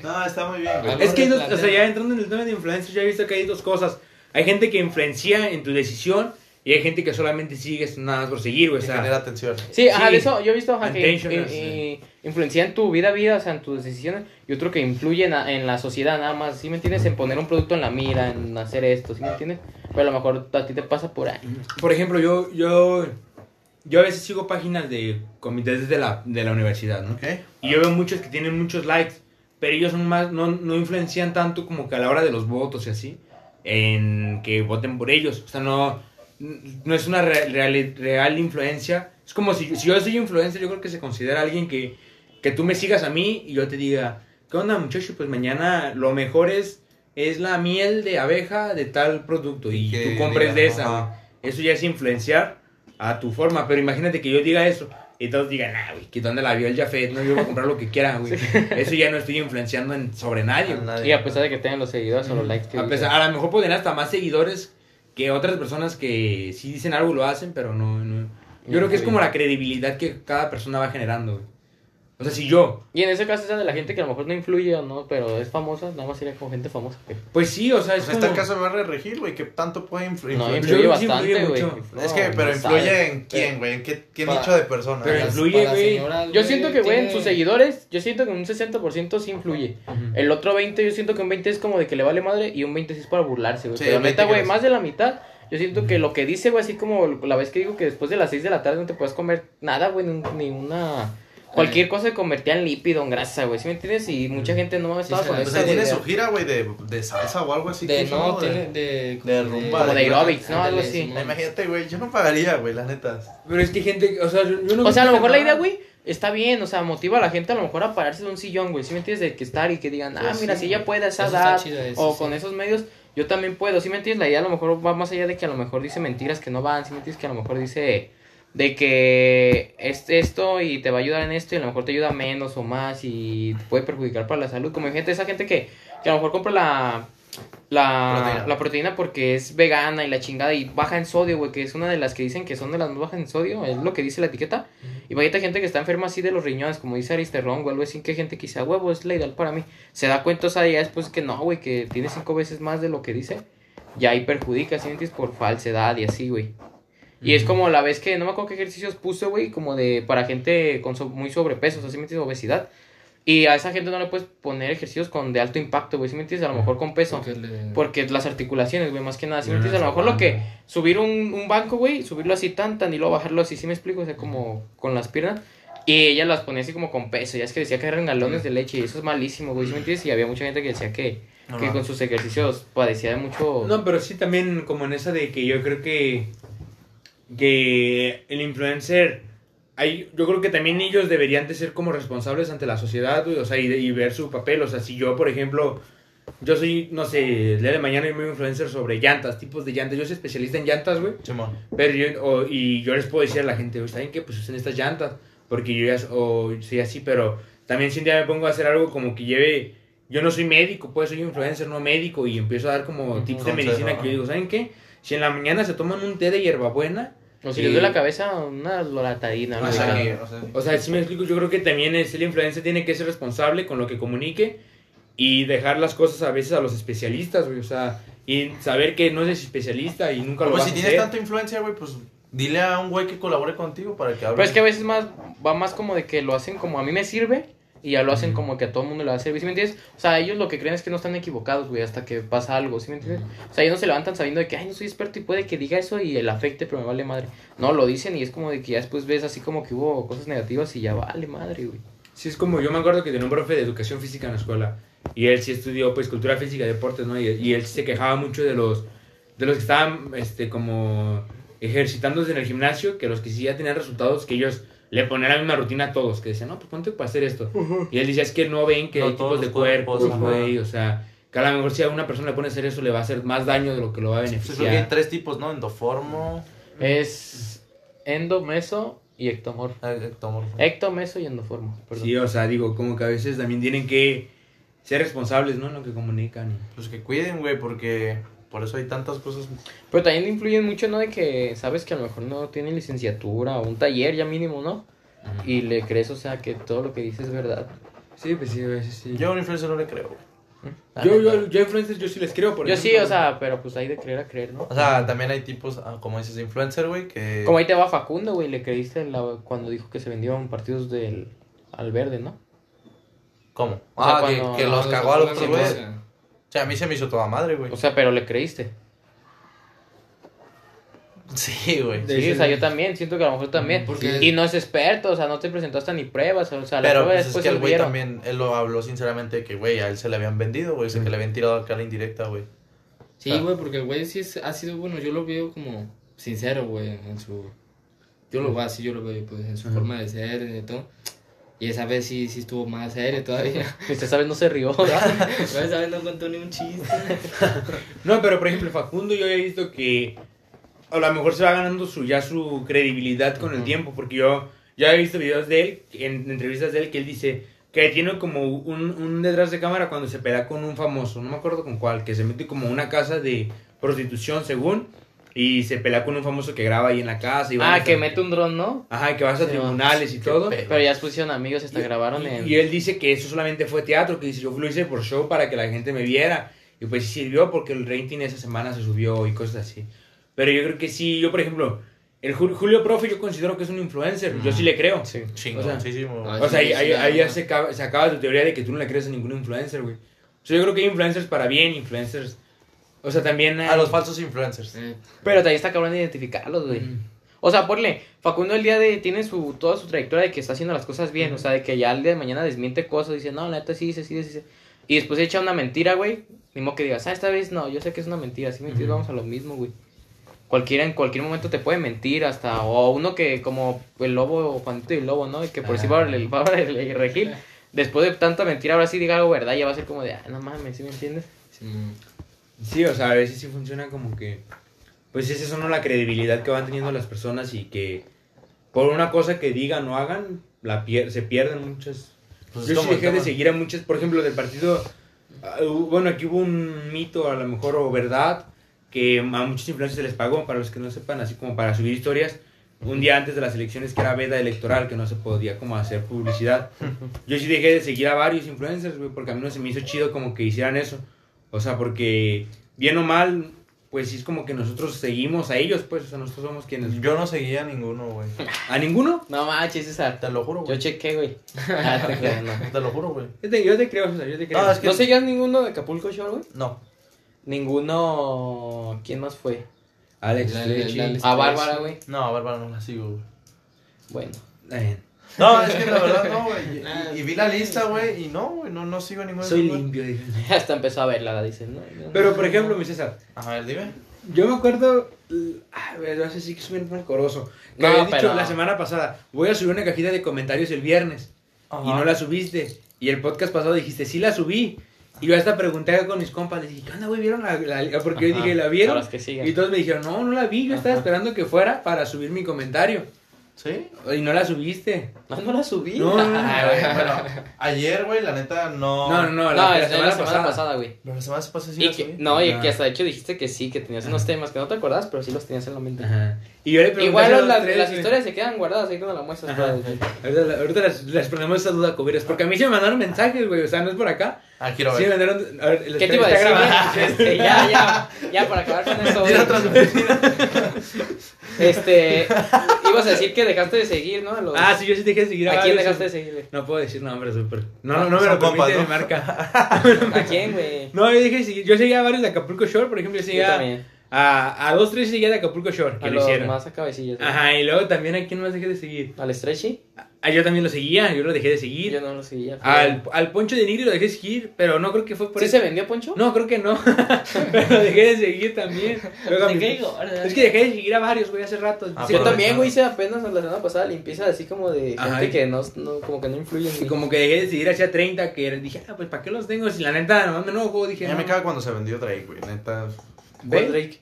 no, está muy bien, güey. Es que dos, o sea, ya entrando en el tema de influencers, ya he visto que hay dos cosas. Hay gente que influencia en tu decisión y hay gente que solamente sigues nada más por seguir, güey. O sea, genera atención. Sí, ajá, Sí. de eso yo he visto ajá, que in- in- influencia en tu vida vida, o sea, en tus decisiones, y otro que influye en, la- en la sociedad nada más, ¿sí me entiendes? En poner un producto en la mira, en hacer esto, ¿sí me entiendes? Pero a lo mejor a ti te pasa por ahí. por ejemplo, yo, yo, yo a veces sigo páginas de comités de la, de la universidad, ¿no? ¿Ok? Y yo veo muchos que tienen muchos likes, pero ellos son más, no, no influencian tanto como que a la hora de los votos y así, en que voten por ellos. O sea, no, no es una re- real, real influencia. Es como si, si yo soy influencer, yo creo que se considera alguien que, que tú me sigas a mí y yo te diga, ¿qué onda muchacho? Pues mañana lo mejor es, es la miel de abeja de tal producto y Que tú compres diga, de esa. ajá. Eso ya es influenciar a tu forma, pero imagínate que yo diga eso. y todos digan, ah, güey, que dónde la vio el Jafet, no, yo voy a comprar lo que quiera, güey. Eso ya no estoy influenciando en, sobre nadie, A nadie. Y a pesar de que tengan los seguidores o los likes que A, pesar, a lo mejor pueden tener hasta más seguidores que otras personas que sí dicen algo lo hacen, pero no, no. Yo creo que es como la credibilidad que cada persona va generando. O sea, si yo, Y en ese caso esa de la gente que a lo mejor no influye o no, pero es famosa, nada más sería como gente famosa. güey. pues sí, o sea, es Pues está como... el caso de Barry Regil, güey, que tanto puede influir. No, influye bastante, influye güey. es que, pero no influye sabe. en quién, güey, en qué, qué nicho de personas. Pero influye, güey. Yo siento que, güey, en sus seguidores, yo siento que un 60% sí influye. El otro 20, yo siento que un 20 es como de que le vale madre y un 20 sí es para burlarse, güey. Sí, Pero el 20 neta, güey, más de la mitad, yo siento que lo que dice, güey, así como la vez que digo que después de las 6 de la tarde no te puedes comer nada, güey, ni una... Cualquier cosa se convertía en lípido, en grasa, güey, ¿sí me entiendes? Y mucha gente no estaba Sí, con se- O eso, sea, tiene de- su gira, güey, de, de salsa o algo así. De, que no, De- tiene de... de rumba, Como de de- aerobics, ¿no? Algo así. Imagínate, güey, yo no pagaría, güey, la neta. Pero es que gente, o sea, yo, no... O sea, a lo mejor la idea, güey, está bien, o sea, motiva a la gente a lo mejor a pararse de un sillón, güey, ¿sí me entiendes? De que estar y que digan, ah, Pues mira, sí, si ella puede a esa eso edad, eso o sí. con esos medios, yo también puedo, ¿sí me entiendes? La idea a lo mejor va más allá de que a lo mejor dice mentiras que no van, ¿sí me entiendes? Que a lo mejor dice de que es esto y te va a ayudar en esto y a lo mejor te ayuda menos o más y te puede perjudicar para la salud, como hay gente, esa gente que, que a lo mejor compra la... La Proteína. la proteína porque es vegana y la chingada y baja en sodio, güey, que es una de las que dicen que son de las más bajas en sodio, es lo que dice la etiqueta. Y vaya gente que está enferma así de los riñones, como dice Aristerrón o algo así, que gente que dice, "A huevo, es la ideal para mí. Se da cuenta, o sea, ya después que no, güey, que tiene cinco veces más de lo que dice. Y ahí perjudica, ¿sí me entiendes? Por falsedad y así, güey. Y es como la vez que, no me acuerdo qué ejercicios puse, güey, como de, para gente con so- muy sobrepeso, o sea, ¿sí me entiendes? Obesidad. Y a esa gente no le puedes poner ejercicios con de alto impacto, güey, ¿sí me entiendes? A lo mejor con peso. Porque le- Porque las articulaciones, güey, más que nada, ¿sí me entiendes? A lo mejor lo que, subir un, un banco, güey, subirlo así tan, tan y luego bajarlo así, ¿sí me explico? O sea, como con las piernas. Y ella las ponía así como con peso, ya es que decía que eran galones de leche y eso es malísimo, güey, ¿sí me entiendes? Y había mucha gente que decía que, que con sus ejercicios padecía de mucho... No, pero sí también como en esa de que yo creo que que el influencer hay, yo creo que también ellos deberían de ser como responsables ante la sociedad, güey, o sea, y, de- y ver su papel, o sea, si yo, por ejemplo, yo soy, no sé, el día de mañana yo me influencer sobre llantas, tipos de llantas, yo soy especialista en llantas, güey, Simón. pero yo, o- y yo les puedo decir a la gente, ¿saben qué? Pues usen estas llantas, porque yo ya, o soy así, pero también si un día me pongo a hacer algo como que lleve, yo no soy médico, pues soy influencer, no médico, y empiezo a dar como tips de Consejo, medicina que ajá. yo digo, ¿saben qué? Si en la mañana se toman un té de hierbabuena, O si y- les doy la cabeza, una loratadina, O sea, que, o sea, O sea, si me explico, yo creo que también es, el influencer tiene que ser responsable con lo que comunique y dejar las cosas a veces a los especialistas, güey, o sea, y saber que no eres especialista y nunca lo pues vas si a tienes hacer. tanta influencia, güey, pues dile a un güey que colabore contigo para que hable. Pero es que a veces más va más como de que lo hacen como a mí me sirve y ya lo hacen como que a todo el mundo le va a servir, ¿sí me entiendes? O sea, ellos lo que creen es que no están equivocados, güey, hasta que pasa algo, ¿sí me entiendes? O sea, ellos no se levantan sabiendo de que, ay, no soy experto y puede que diga eso y el afecte, pero me vale madre. No, lo dicen y es como de que ya después ves así como que hubo cosas negativas y ya vale madre, güey. Sí, es como, yo me acuerdo que tenía un profe de educación física en la escuela y él sí estudió, pues, cultura física y deportes, ¿no? Y, y él se quejaba mucho de los, de los que estaban, este, como ejercitándose en el gimnasio, que los que sí ya tenían resultados, que ellos le ponían la misma rutina a todos, que decían, no, pues ponte para hacer esto. Y él decía, es que no ven que No hay tipos de cuerpos, güey, o sea, que a lo mejor si a una persona le pone a hacer eso, le va a hacer más daño de lo que lo va a Pues beneficiar. que hay tres tipos, ¿no? Endoformo, Es endo, meso y ectomorfo. eh, ectomorfo. Ecto, meso y endoformo, perdón. Sí, o sea, digo, como que a veces también tienen que ser responsables, ¿no? En lo que comunican. Pues que cuiden, güey, porque por eso hay tantas cosas. Pero también influyen mucho, ¿no? De que sabes que a lo mejor no tienen licenciatura o un taller ya mínimo, ¿no? Y le crees, o sea, que todo lo que dices es verdad. Sí, pues sí, a veces sí. Yo a un influencer no le creo. La Yo, yo, yo influencers yo sí les creo, por Yo sí, o sea, pero pues hay de creer a creer, ¿no? O sea, también hay tipos, ah, como dices, de influencer, güey, que... Como ahí te va Facundo, güey, le creíste la- cuando dijo que se vendían partidos del al verde, ¿no? ¿Cómo? O sea, ah, que- cuando- que, los cagó a los otros, güey. O sea, a mí se me hizo toda madre, güey. O sea, pero le creíste. Sí, güey. Sí, o sea, yo también, siento que a lo mejor también. Porque- Y no es experto, o sea, no te presentó hasta ni pruebas, o sea, la Pero prueba pues es que el güey también, él lo habló sinceramente que, güey, a él se le habían vendido, güey, o sea, que le habían tirado a cara indirecta, güey. Sí, güey, porque el güey sí es- ha sido, bueno, yo lo veo como sincero, güey, en su... Yo lo veo así, yo lo veo, pues, en su Ajá. forma de ser y todo. Y esa vez sí, sí estuvo más serio todavía. Usted sabe, no se rió. esa vez no contó ni un chiste. No, pero por ejemplo, Facundo yo he visto que a lo mejor se va ganando su ya su credibilidad con el tiempo, porque yo Yo he visto videos de él, en entrevistas de él, que él dice que tiene como un, un detrás de cámara cuando se pelea con un famoso, no me acuerdo con cuál, que se mete como una casa de prostitución según, y se pelea con un famoso que graba ahí en la casa. Y Ah, que mete un dron, ¿no? Ajá, que vas a Sí, tribunales y todo. pedo. Pero ya se pusieron amigos, hasta grabaron Y, en... y él dice que eso solamente fue teatro, que dice, yo lo hice por show para que la gente me viera. Y pues sí sirvió porque el rating esa semana se subió y cosas así. Pero yo creo que sí, yo por ejemplo, el Jul- Julio Profe yo considero que es un influencer, yo sí le creo. Sí. Chingoncísimo. O sea, O sea, ahí, ahí- ahí ya se acaba, se acaba tu teoría de que tú no le crees a ningún influencer, güey. O sea, yo creo que hay influencers para bien, influencers... O sea, también hay... A los falsos influencers. Eh, Pero también está cabrón identificarlos, güey. Mm. O sea, ponle, Facundo el día de tiene su toda su trayectoria de que está haciendo las cosas bien, o sea, de que ya el día de mañana desmiente cosas, dice, "No, la neta sí dice, sí dice, sí dice". Y después echa una mentira, güey. Ni modo que digas, "Ah, esta vez no, yo sé que es una mentira, si mentir Ujú. vamos a lo mismo, güey." Cualquiera en cualquier momento te puede mentir hasta o uno que como el lobo o Juanito y el lobo, ¿no? Y que por si va el, el, regil, después de tanta mentira ahora sí diga algo verdad, ya va a ser como de, "Ah, no mames, ¿sí me entiendes?" sí, mm. Sí, o sea, a veces sí funciona como que... Pues es eso, ¿no? La credibilidad que van teniendo las personas y que por una cosa que digan o hagan, la pier se pierden muchas... Pues es Yo sí dejé de seguir a muchas, por ejemplo, del partido... ah, Bueno, aquí hubo un mito, a lo mejor, o verdad, que a muchos influencers se les pagó, para los que no sepan, así como para subir historias, un día antes de las elecciones que era veda electoral, que no se podía como hacer publicidad. Yo sí dejé de seguir a varios influencers, güey, porque a mí no se me hizo chido como que hicieran eso. O sea, porque bien o mal, pues sí es como que nosotros seguimos a ellos, pues, o sea, nosotros somos quienes... Yo no seguía a ninguno, güey. ¿A ninguno? No manches, César. Te lo juro, Yo güey. chequé, güey. Ah, te creo, no. Te lo juro, güey. Yo te, yo te creo, César, yo te creo. No, es que- ¿No seguías ninguno de Acapulco Shore, güey? No. Ninguno. ¿Quién más fue? Alex la- A Bárbara, güey. No, a Bárbara no la sigo, güey. Bueno. Eh, No, es que la verdad no, güey. Ah, Y, y vi la lista, güey, y no, güey, no, no sigo a ninguno de soy limpio, dije. Hasta empezó a verla, dice. No, no. Pero, por ejemplo, mi César, A ver, dime. yo me acuerdo... Ah, güey, no sé si que es bien rencoroso. Que No, habías dicho pero- la semana pasada, voy a subir una cajita de comentarios el viernes. Y no la subiste. Y el podcast pasado dijiste, sí la subí. Y yo hasta pregunté con mis compas, les dije, ¿qué onda, güey? ¿Vieron la, la- Porque yo dije, ¿la A vieron? que. Y todos me dijeron, no, no la vi, yo estaba esperando que fuera para subir mi comentario. ¿Sí? Y no la subiste. No, no la subí. No, no, no. Ah, bueno, ayer, güey, la neta no. No, no, no, No, la, la de la semana pasada, güey. Pero la semana pasada sí Y la que, subí. no, y que hasta de hecho dijiste que sí, que tenías unos temas que no te acordabas, pero sí los tenías en la mente. Ajá. Y yo le pregunté a Igual los las, tres, las historias se quedan guardadas ahí cuando la muestras. Ahorita, ahorita les, les ponemos esa duda, Coberes. Porque a mí se me mandaron mensajes, güey. O sea, no es por acá. Ah, quiero Sí, ver. mandaron. A ver, el ¿Qué te iba a decir? Este, ya, ya, ya, para acabar con eso. Tira güey. otra Este, ibas a decir que dejaste de seguir, ¿no? Los- Ah, sí, yo sí dejé de seguir a ¿A quién varios. dejaste de seguir? No puedo decir nombres, súper. No, no, no me lo permite compas, ¿no? mi marca. ¿A quién, güey? No, yo dejé de seguir. Yo seguía a varios de Acapulco Shore, por ejemplo. Yo Yo seguía también. a, a dos, tres seguía de Acapulco Shore, que A lo los hicieron. más a cabecillas. Ajá, y luego también a quién más dejé de seguir. ¿Al Stretchy? Ah, yo también lo seguía, yo lo dejé de seguir. Yo no lo seguía. Al, al Poncho de Nigri lo dejé de seguir, pero no creo que fue por ¿Sí eso. se vendió Poncho? No, creo que no. pero lo dejé de seguir también. Luego gorda. Es que dejé de seguir a varios, güey, hace rato. Ah, Sí, Yo también, güey, hice apenas la semana pasada limpieza así como de gente Ajá. que no, no, como que no influye en Y como que dejé de seguir hacia 30, que dije, ah, pues ¿para qué los tengo? Si la neta, nomás me enojo, dije, Ya no. me caga cuando se vendió Drake, güey. Neta. ¿Ve? ¿Cuál Drake?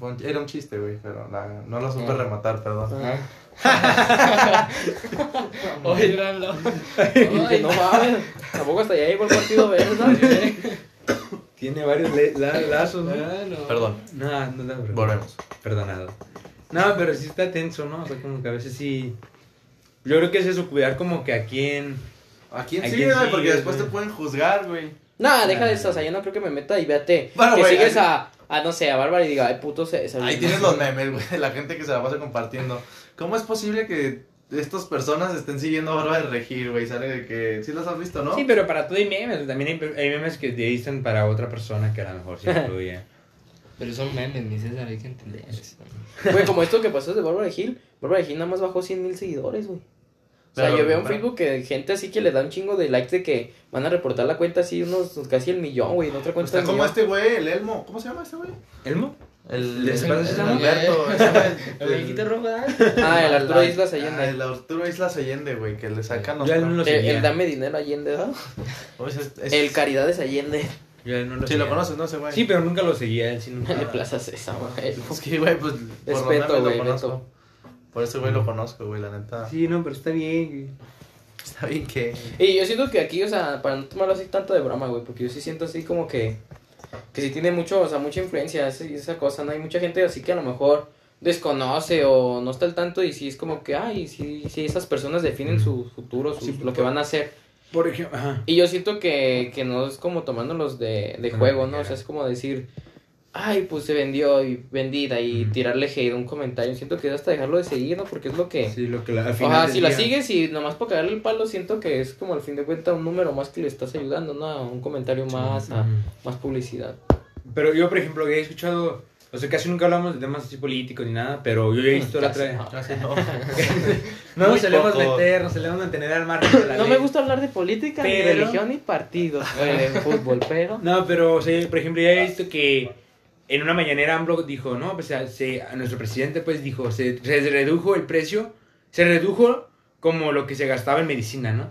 fue un- Era un chiste, güey, pero la- no lo supe Ah. rematar, perdón. Oye, no mames, tampoco hasta allá llegó el partido, ¿verdad? Tiene varios la- lazos, ¿no? Ah, no. Perdón, No, no te preocupes. volvemos. Perdonado. No, pero sí está tenso, ¿no? O sea, como que a veces sí. Yo creo que es eso, cuidar como que a quién. ¿A quién ¿A sigue, quién güey? Porque después te pueden juzgar, güey. Nada, deja de eso, o sea, yo no creo que me meta y véate. Bueno, que güey, sigues ahí- a, a, no sé, a Bárbara y diga, ay, puto, se, se- Ahí tienes los memes, güey, de la gente que se la pasa compartiendo. ¿Cómo es posible que estas personas estén siguiendo a Bárbara de Regir, güey? Sale de que... ¿Sí las has visto, no? Sí, pero para todo hay memes. También hay, hay memes que te dicen para otra persona que a lo mejor sí influye. Pero son memes, mi César, hay que entender eso. Güey, como esto que pasó de Bárbara de Gil, Bárbara de Gil nada más bajó 100 mil seguidores, güey. O sea, Pero, yo veo en. Facebook que gente así que le da un chingo de likes de que van a reportar la cuenta así unos casi el millón, güey, en otra cuenta Está como este güey, el Elmo. ¿Cómo se llama este güey? ¿Elmo? El, ¿Les el, parece el ese nombre? Alberto. El viejito rojo, ¿verdad? Ah, el Arturo Ah, Islas Ah, Allende. el Arturo Islas Allende, güey, que le sacan los... Yo a él no lo El, Dame Dinero Allende, ¿verdad? Pues es- es- El Caridades Allende. No lo Sí, seguía. lo conoces, ¿no? Ese güey. Sí, pero nunca lo seguía él, sí, nunca. De Plaza César, güey. Es que, güey, pues... Respeto, güey. Por eso, güey, lo conozco, güey, la neta. Sí, no, pero está bien, güey. Está bien que... Y yo siento que aquí, o sea, para no tomarlo así tanto de broma, güey, porque yo sí siento así como que, que sí tiene mucho, o sea, mucha influencia esa, esa cosa, ¿no? Hay mucha gente así que a lo mejor desconoce o no está al tanto y sí es como que, ay, sí, sí, esas personas definen su futuro, su- Sí, lo que van a hacer. Por ejemplo, ajá. Y yo siento que, que no es como tomándolos de, de juego, ¿no? O sea, es como decir, ay, pues se vendió y vendida y Ujú. tirarle hate un comentario. Siento que es hasta dejarlo de seguir, ¿no? Porque es lo que... Sí, lo que la, al O final sea, del si la día- sigues y nomás por cagarle el palo, siento que es como al fin de cuentas un número más que le estás ayudando, ¿no? A un comentario más, a Ujú. más publicidad. Pero yo, por ejemplo, he escuchado, o sea, casi nunca hablamos de temas así políticos ni nada, pero yo he visto la otra... no. Casi no. No nos solemos poco. meter, nos solemos mantener al margen de la No ley. me gusta hablar de política, ni Pero- religión, ni partidos, de fútbol, pero... No, pero, o sea, por ejemplo, ya he visto que en una mañanera AMLO dijo, no, pues a- se, a nuestro presidente pues dijo, se, se redujo el precio, se redujo como lo que se gastaba en medicina, ¿no?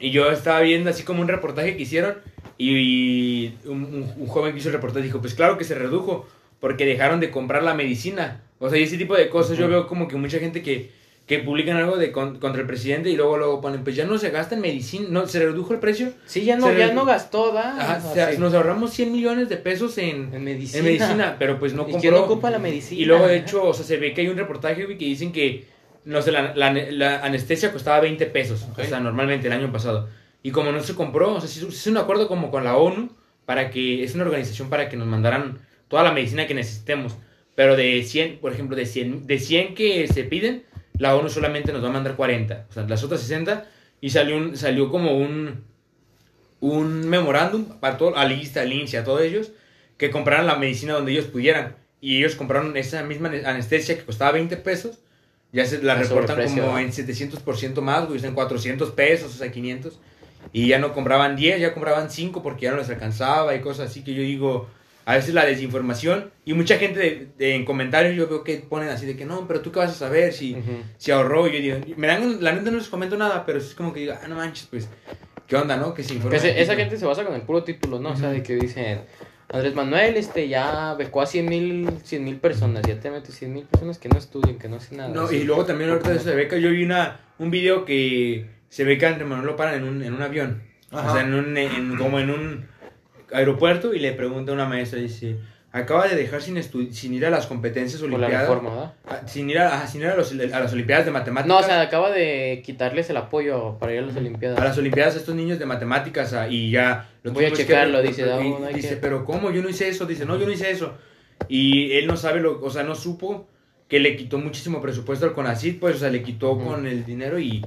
Y yo estaba viendo así como un reportaje que hicieron y, y un, un- un joven que hizo el reportaje dijo, pues claro que se redujo porque dejaron de comprar la medicina. O sea, y ese tipo de cosas yo veo como que mucha gente que, que publican algo de con- contra el presidente y luego luego ponen, pues ya no se gasta en medicina, no, se redujo el precio. Sí, ya no, Se ya no gastó, ¿da? Ajá, O sea, nos ahorramos 100 millones de pesos en, En medicina. en medicina, pero pues no ¿Y compró. quién ocupa la medicina? Y luego, de hecho, o sea, se ve que hay un reportaje, que dicen que, no sé, la, la- la anestesia costaba 20 pesos, o sea, normalmente el año pasado. Y como no se compró, o sea, se hizo un acuerdo como con la ONU, para que, es una organización para que nos mandaran toda la medicina que necesitemos. Pero de 100, por ejemplo, de 100, de 100 que se piden, la ONU solamente nos va a mandar 40, o sea, las otras 60, y salió, un, salió como un, un memorándum para todo, a Lista, al INSE, a todos ellos, que compraran la medicina donde ellos pudieran. Y ellos compraron esa misma ane- anestesia que costaba 20 pesos, ya se la A reportan como en 700% más, güey, en 400 pesos, o sea, 500. Y ya no compraban 10, ya compraban 5 porque ya no les alcanzaba y cosas así que yo digo, a veces la desinformación, y mucha gente de- de- en comentarios yo veo que ponen así de que no, pero tú qué vas a saber si, Ujú. si ahorró. Y yo digo, me dan, la neta no les comento nada, pero es como que digo, ah, no manches, pues, ¿qué onda, no? Que se se- esa gente se basa con el puro título, ¿no? O sea, de que dicen, Andrés Manuel este ya becó a 100 mil mil personas, ya te metes 100 mil personas que no estudian, que no hacen nada. No, Así. y luego también ahorita de eso de beca, yo vi una, un video que se ve que Andrés Manuel lo paran en un, en un avión. Ajá. O sea, en un, en- como en un aeropuerto y le pregunta a una maestra, dice, acaba de dejar sin, sin ir a las competencias Por la olimpiadas. Ah, Sin ir, a, ajá, sin ir a, los- a las olimpiadas de matemáticas. No, o sea, acaba de quitarles el apoyo para ir a las Olimpiadas. a las olimpiadas a estos niños de matemáticas ah, y ya lo Voy a tuvimos que- checarlo, dice, y "No, no hay dice que-". pero cómo yo no hice eso dice no yo no hice eso y él no sabe lo o sea no supo que le quitó muchísimo presupuesto al CONACYT pues o sea le quitó con el dinero y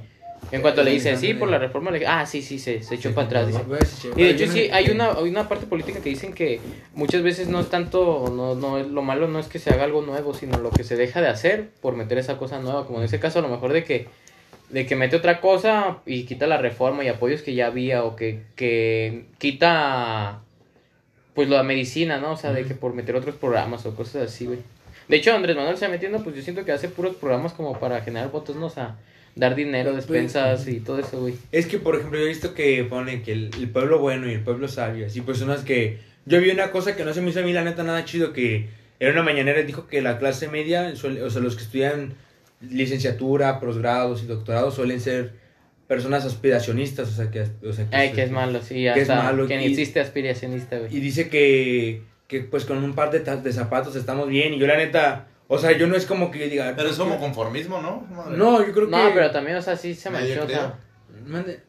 En cuanto le dice, Alejandro sí, por la reforma, le... ah, sí, sí, se, se echó Sí, para atrás. dice. Y de hecho sí, hay una, hay una parte política que dicen que muchas veces no es tanto, no, no, es- lo malo no es que se haga algo nuevo, sino lo que se deja de hacer por meter esa cosa nueva, como en ese caso a lo mejor de que, de que mete otra cosa y quita la reforma y apoyos que ya había, o que, que quita, pues la medicina, ¿no? O sea, de que por meter otros programas o cosas así, güey. De hecho, Andrés Manuel se metiendo, pues yo siento que hace puros programas como para generar votos, ¿no? O sea, dar dinero, Pues, despensas y todo eso, güey. Es que, por ejemplo, yo he visto que pone que el, el pueblo bueno y el pueblo sabio, así personas que... Yo vi una cosa que no se me hizo a mí, la neta, nada chido, que era una mañanera y dijo que la clase media, suele- o sea, los que estudian licenciatura, posgrados y doctorados suelen ser personas aspiracionistas, o sea, que... O sea, Ay, que es malo, sí, Que es hasta malo que ni y- existe aspiracionista, güey. Y dice que, que pues con un par de, de zapatos estamos bien, y yo la neta... O sea, yo no es como que diga... Pero es como conformismo, ¿no? Madre. No, yo creo que... No, pero también, o sea, sí se manchó, o sea,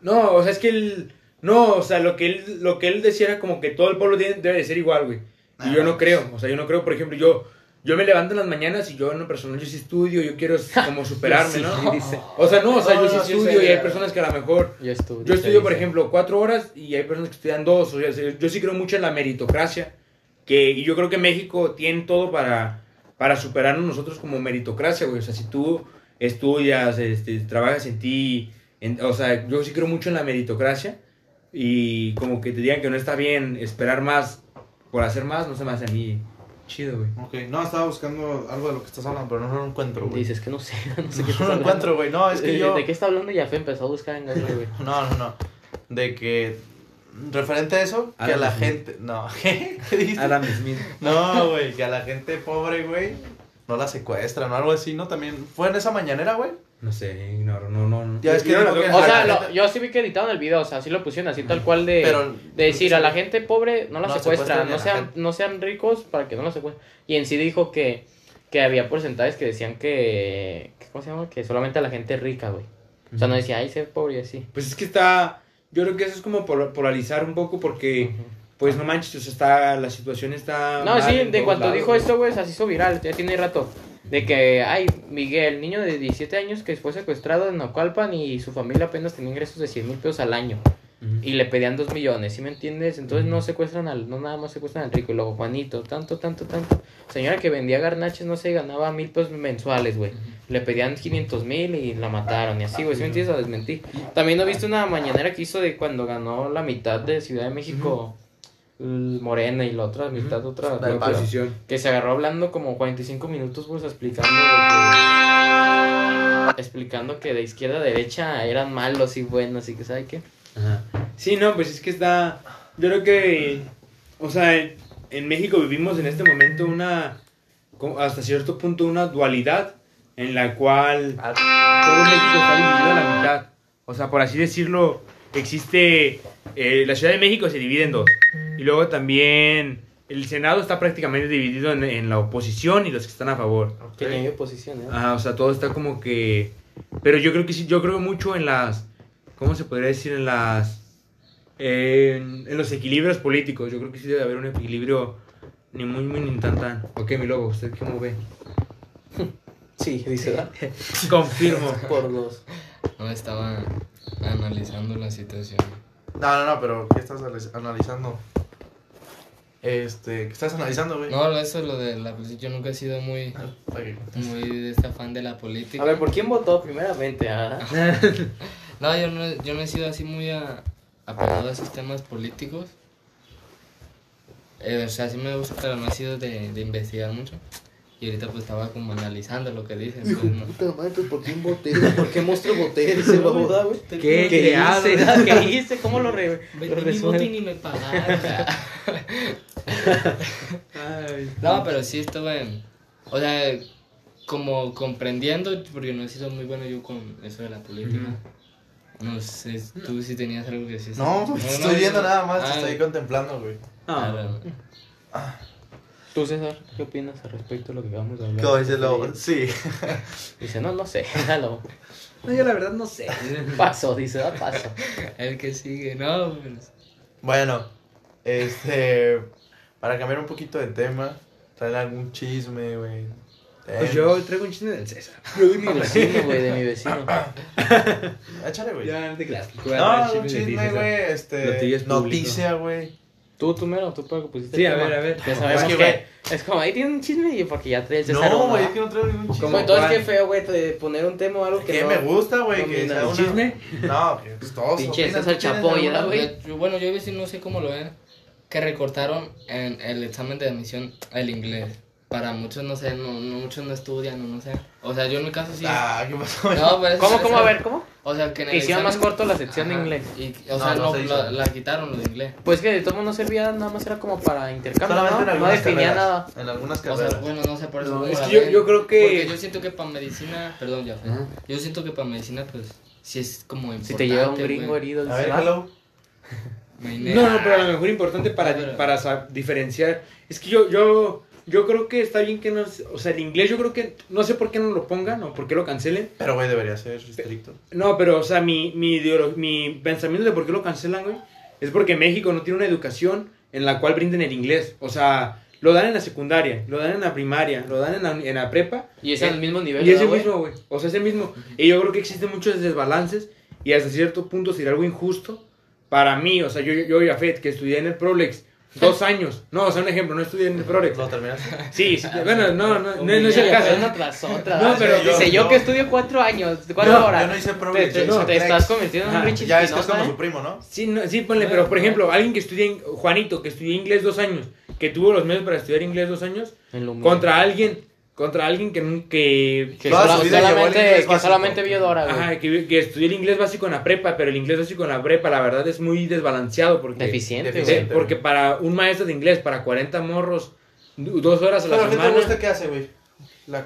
No, o sea, es que él. No, o sea, lo que él, lo que él decía era como que todo el pueblo tiene- debe de ser igual, güey. Y yo Ah. no creo, o sea, yo no creo, por ejemplo, yo. Yo me levanto en las mañanas y yo en lo personal yo sí estudio, yo quiero como superarme, ¿no? dice. O sea, no, o sea, yo sí estudio y hay personas que a lo mejor Yo estudio. yo estudio, por ejemplo, cuatro horas y hay personas que estudian dos. O sea, yo sí creo mucho en la meritocracia. Que, y yo creo que México tiene todo para, para superarnos nosotros como meritocracia, güey. O sea, si tú estudias, este, trabajas en ti. en- o sea, yo sí creo mucho en la meritocracia. Y como que te digan que no está bien esperar más por hacer más, no se me hace a mí chido, güey. Ok, no, estaba buscando algo de lo que estás hablando, pero no lo encuentro, güey. Dices que no sé, no sé qué No estás lo encuentro, güey. No, es que ¿De- yo... ¿De qué está hablando? Ya fue, empezó a buscar en Google, güey. No, no, no. De que... Referente a eso, que a la Smith. gente... No, ¿qué? ¿Qué dijiste? Adam Smith. No, güey, que a la gente pobre, güey, no la secuestran o algo así, ¿no? También fue en esa mañanera, güey. No sé, ignoro, no, no. no. Ya es que Yo no que-. O sea, lo- yo sí vi que editaron el video, o sea, sí lo pusieron así tal cual de, Pero- de decir a la gente pobre no la No secuestran, no sean, no sean ricos para que no la secuestren. Y en sí dijo que, que había porcentajes que decían que, que- ¿cómo se llama? Que solamente a la gente rica, güey. O sea, no decía, ay, ser pobre y así. Pues es que está. Yo creo que eso es como por- polarizar un poco porque. Pues no manches, o sea, está, la situación está. No, sí, de cuanto lados, dijo esto, güey, se hizo viral, ya tiene rato. De que, ay, Miguel, niño de 17 años que fue secuestrado en Naucalpan y su familia apenas tenía ingresos de 100 mil pesos al año. Y le pedían 2 millones, ¿sí me entiendes? Entonces no secuestran al, no nada más secuestran al rico. Y luego Juanito, tanto, tanto, tanto. Señora que vendía garnaches, no sé, ganaba mil pesos mensuales, güey. Le pedían 500 mil y la mataron y así, güey. ¿Sí me entiendes? A desmentir. También no viste una mañanera que hizo de cuando ganó la mitad de Ciudad de México. Morena y la otra mitad, otra. La oposición. Que se agarró hablando como 45 minutos, pues explicando que- explicando que de izquierda a derecha eran malos y buenos y que sabe qué. Ajá. Sí, no, pues es que está. Yo creo que. O sea, en, en México vivimos en este momento una. Hasta cierto punto, una dualidad en la cual todo México está dividido a la mitad. O sea, por así decirlo, existe. eh, la Ciudad de México se divide en dos. Y luego también. El Senado está prácticamente dividido en, en la oposición y los que están a favor. Que ni hay oposición, ¿eh? Ajá, o sea, todo está como que... Pero yo creo que sí, yo creo mucho en las... ¿Cómo se podría decir? En las... En, en los equilibrios políticos. Yo creo que sí debe haber un equilibrio ni muy, muy, ni tan, tan. Ok, mi lobo, ¿usted cómo ve? Sí, dice, ¿verdad? Confirmo. Por dos. No estaba analizando la situación. No, no, no, pero ¿qué estás analiz- analizando? Este, ¿qué estás analizando, güey? No, eso lo de la política, yo nunca he sido muy, Ok. muy de este afán de la política. A ver, ¿por quién votó primeramente? ah? No, yo no, yo no he sido así muy a- apegado a esos temas políticos. Eh, o sea, sí me gusta, pero no he sido de, de investigar mucho. Y ahorita pues estaba como analizando lo que dicen. pues, no. madre, ¿por quién voté? ¿Por qué monstruo voté? Dice el boda, güey. ¿Qué? ¿Qué hice? ¿Qué hice? ¿Cómo lo, re lo y ni me pagaron. Ay, no, pero sí estuve, o sea, como comprendiendo, porque no he sido muy bueno yo con eso de la política. No sé, tú sí tenías algo que decir. No, pues, te estoy viendo nada más, te Ah, estoy contemplando, güey. ah, Ah. Tú, César, ¿qué opinas al respecto de lo que acabamos de hablar? ¿Cómo dice lobo? Sí. Dice, no, no sé, déjalo. no, yo la verdad no sé. Paso, dice, da paso. El que sigue, no, pues, Bueno, este, para cambiar un poquito de tema, traer algún chisme, güey. Pues yo traigo un chisme del César. Yo de mi vecino, güey, de mi vecino. Échale, güey. Ya, no te creas. No, un chisme, güey, este, noticia, güey. Tú, tú mero, tú para que pusiste Sí, a ver, a ver. Ya sabemos Es que, que, es como, ahí tiene un chisme y porque ya trae el César. No, güey, es que no traigo ningún chisme. ¿Cómo? Entonces, qué feo, güey, de poner un tema o algo que Que no... me gusta, güey, que ¿El una... chisme? No, que pues todos Pinche César ¿tú tienes Chapoy, alguna? ¿verdad, güey? bueno, yo a veces no sé cómo lo ven, que recortaron en el examen de admisión el inglés. Para muchos, no sé, no, no- muchos no estudian, no, no sé. O sea, yo en mi caso sí. Ah, ¿qué pasó? No, pues, ¿Cómo, cómo? A ver, ¿cómo? O sea, que en el Que hicieron más corto la sección de inglés. Y, o No, sea, no no, se hizo. la, la quitaron lo de inglés. Pues que de todo no servía, nada más era como para intercambio, Solamente ¿no? No definía carreras. nada. En algunas O sea, carreras. bueno, no sé, por eso. Es que yo- yo creo que- Porque yo siento que para medicina, perdón, ya. Ajá. Yo siento que para medicina, pues, sí es como importante. Si te llega un güey. gringo herido, A ver, "Ah, hello. No, no, pero a lo mejor importante para, para sa- diferenciar. Es que yo, yo, yo creo que está bien que no. O sea, el inglés yo creo que. No sé por qué no lo pongan o por qué lo cancelen. Pero, güey, debería ser estricto. No, pero, o sea, mi, mi, mi pensamiento de por qué lo cancelan, güey, es porque México no tiene una educación en la cual brinden el inglés. O sea, lo dan en la secundaria, lo dan en la primaria, lo dan en la, en la prepa. Y es al mismo nivel, Y es el mismo, güey. O sea, es el mismo. Y yo creo que existen muchos desbalances y hasta cierto punto sería algo injusto para mí. O sea, yo, yo, yo Jafet, que estudié en el Prolex dos años. No, o sea, un ejemplo, no estudié en el Prolex. ¿Lo terminaste? Sí, sí, bueno, no, no, no, no es el Una caso. tras otra. No, pero- dice, yo yo- que estudio cuatro años, cuatro No, horas. Yo no hice te, Prolex, te- estás convirtiendo en un Richie Ya es que es como ¿eh? su primo, ¿no? Sí, no, sí, ponle, pero por ejemplo, alguien que estudia, in- Juanito, que estudió inglés dos años, que tuvo los medios para estudiar inglés dos años, contra alguien, contra alguien que, que, Que, sola- solamente, que solamente vio Dora, güey. ajá, que, que estudió el inglés básico en la prepa, pero el inglés básico en la prepa, la verdad, es muy desbalanceado, porque, Deficiente. Deficiente. porque para un maestro de inglés, para 40 morros, dos horas a la Pero, ¿qué te semana, gusta que hace, güey? La,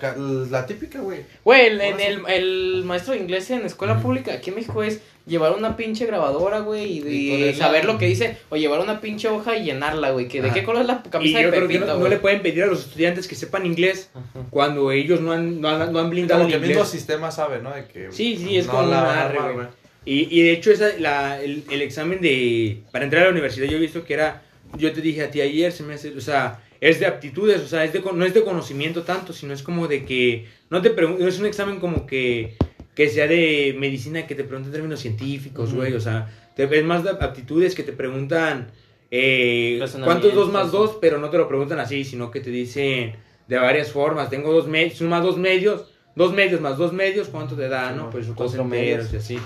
la típica, güey. Güey, el, el, el maestro de inglés en escuela pública aquí en México es llevar una pinche grabadora, güey, y, Y y saber lo que dice, o llevar una pinche hoja y llenarla, güey, que de Ajá. qué color es la Y camisa yo de creo que Pepito, no, no güey. le pueden pedir a los estudiantes que sepan inglés cuando ellos no han, no han, no han blindado Como el que el mismo inglés. sistema sabe, ¿no? De que Sí, sí, es no como la un van a arre, armar, güey. Y, y de hecho esa, la, el, el examen de para entrar a la universidad yo he visto que era yo te dije a ti ayer se me hace o sea es de aptitudes o sea es de no es de conocimiento tanto sino es como de que no te no es un examen como que que sea de medicina que te pregunten términos científicos güey o sea te, es más de aptitudes que te preguntan eh, cuántos dos más dos pero no te lo preguntan así sino que te dicen de varias formas. Tengo dos medios más dos medios dos medios más dos medios cuánto te da no pues dos cuatro enteros y así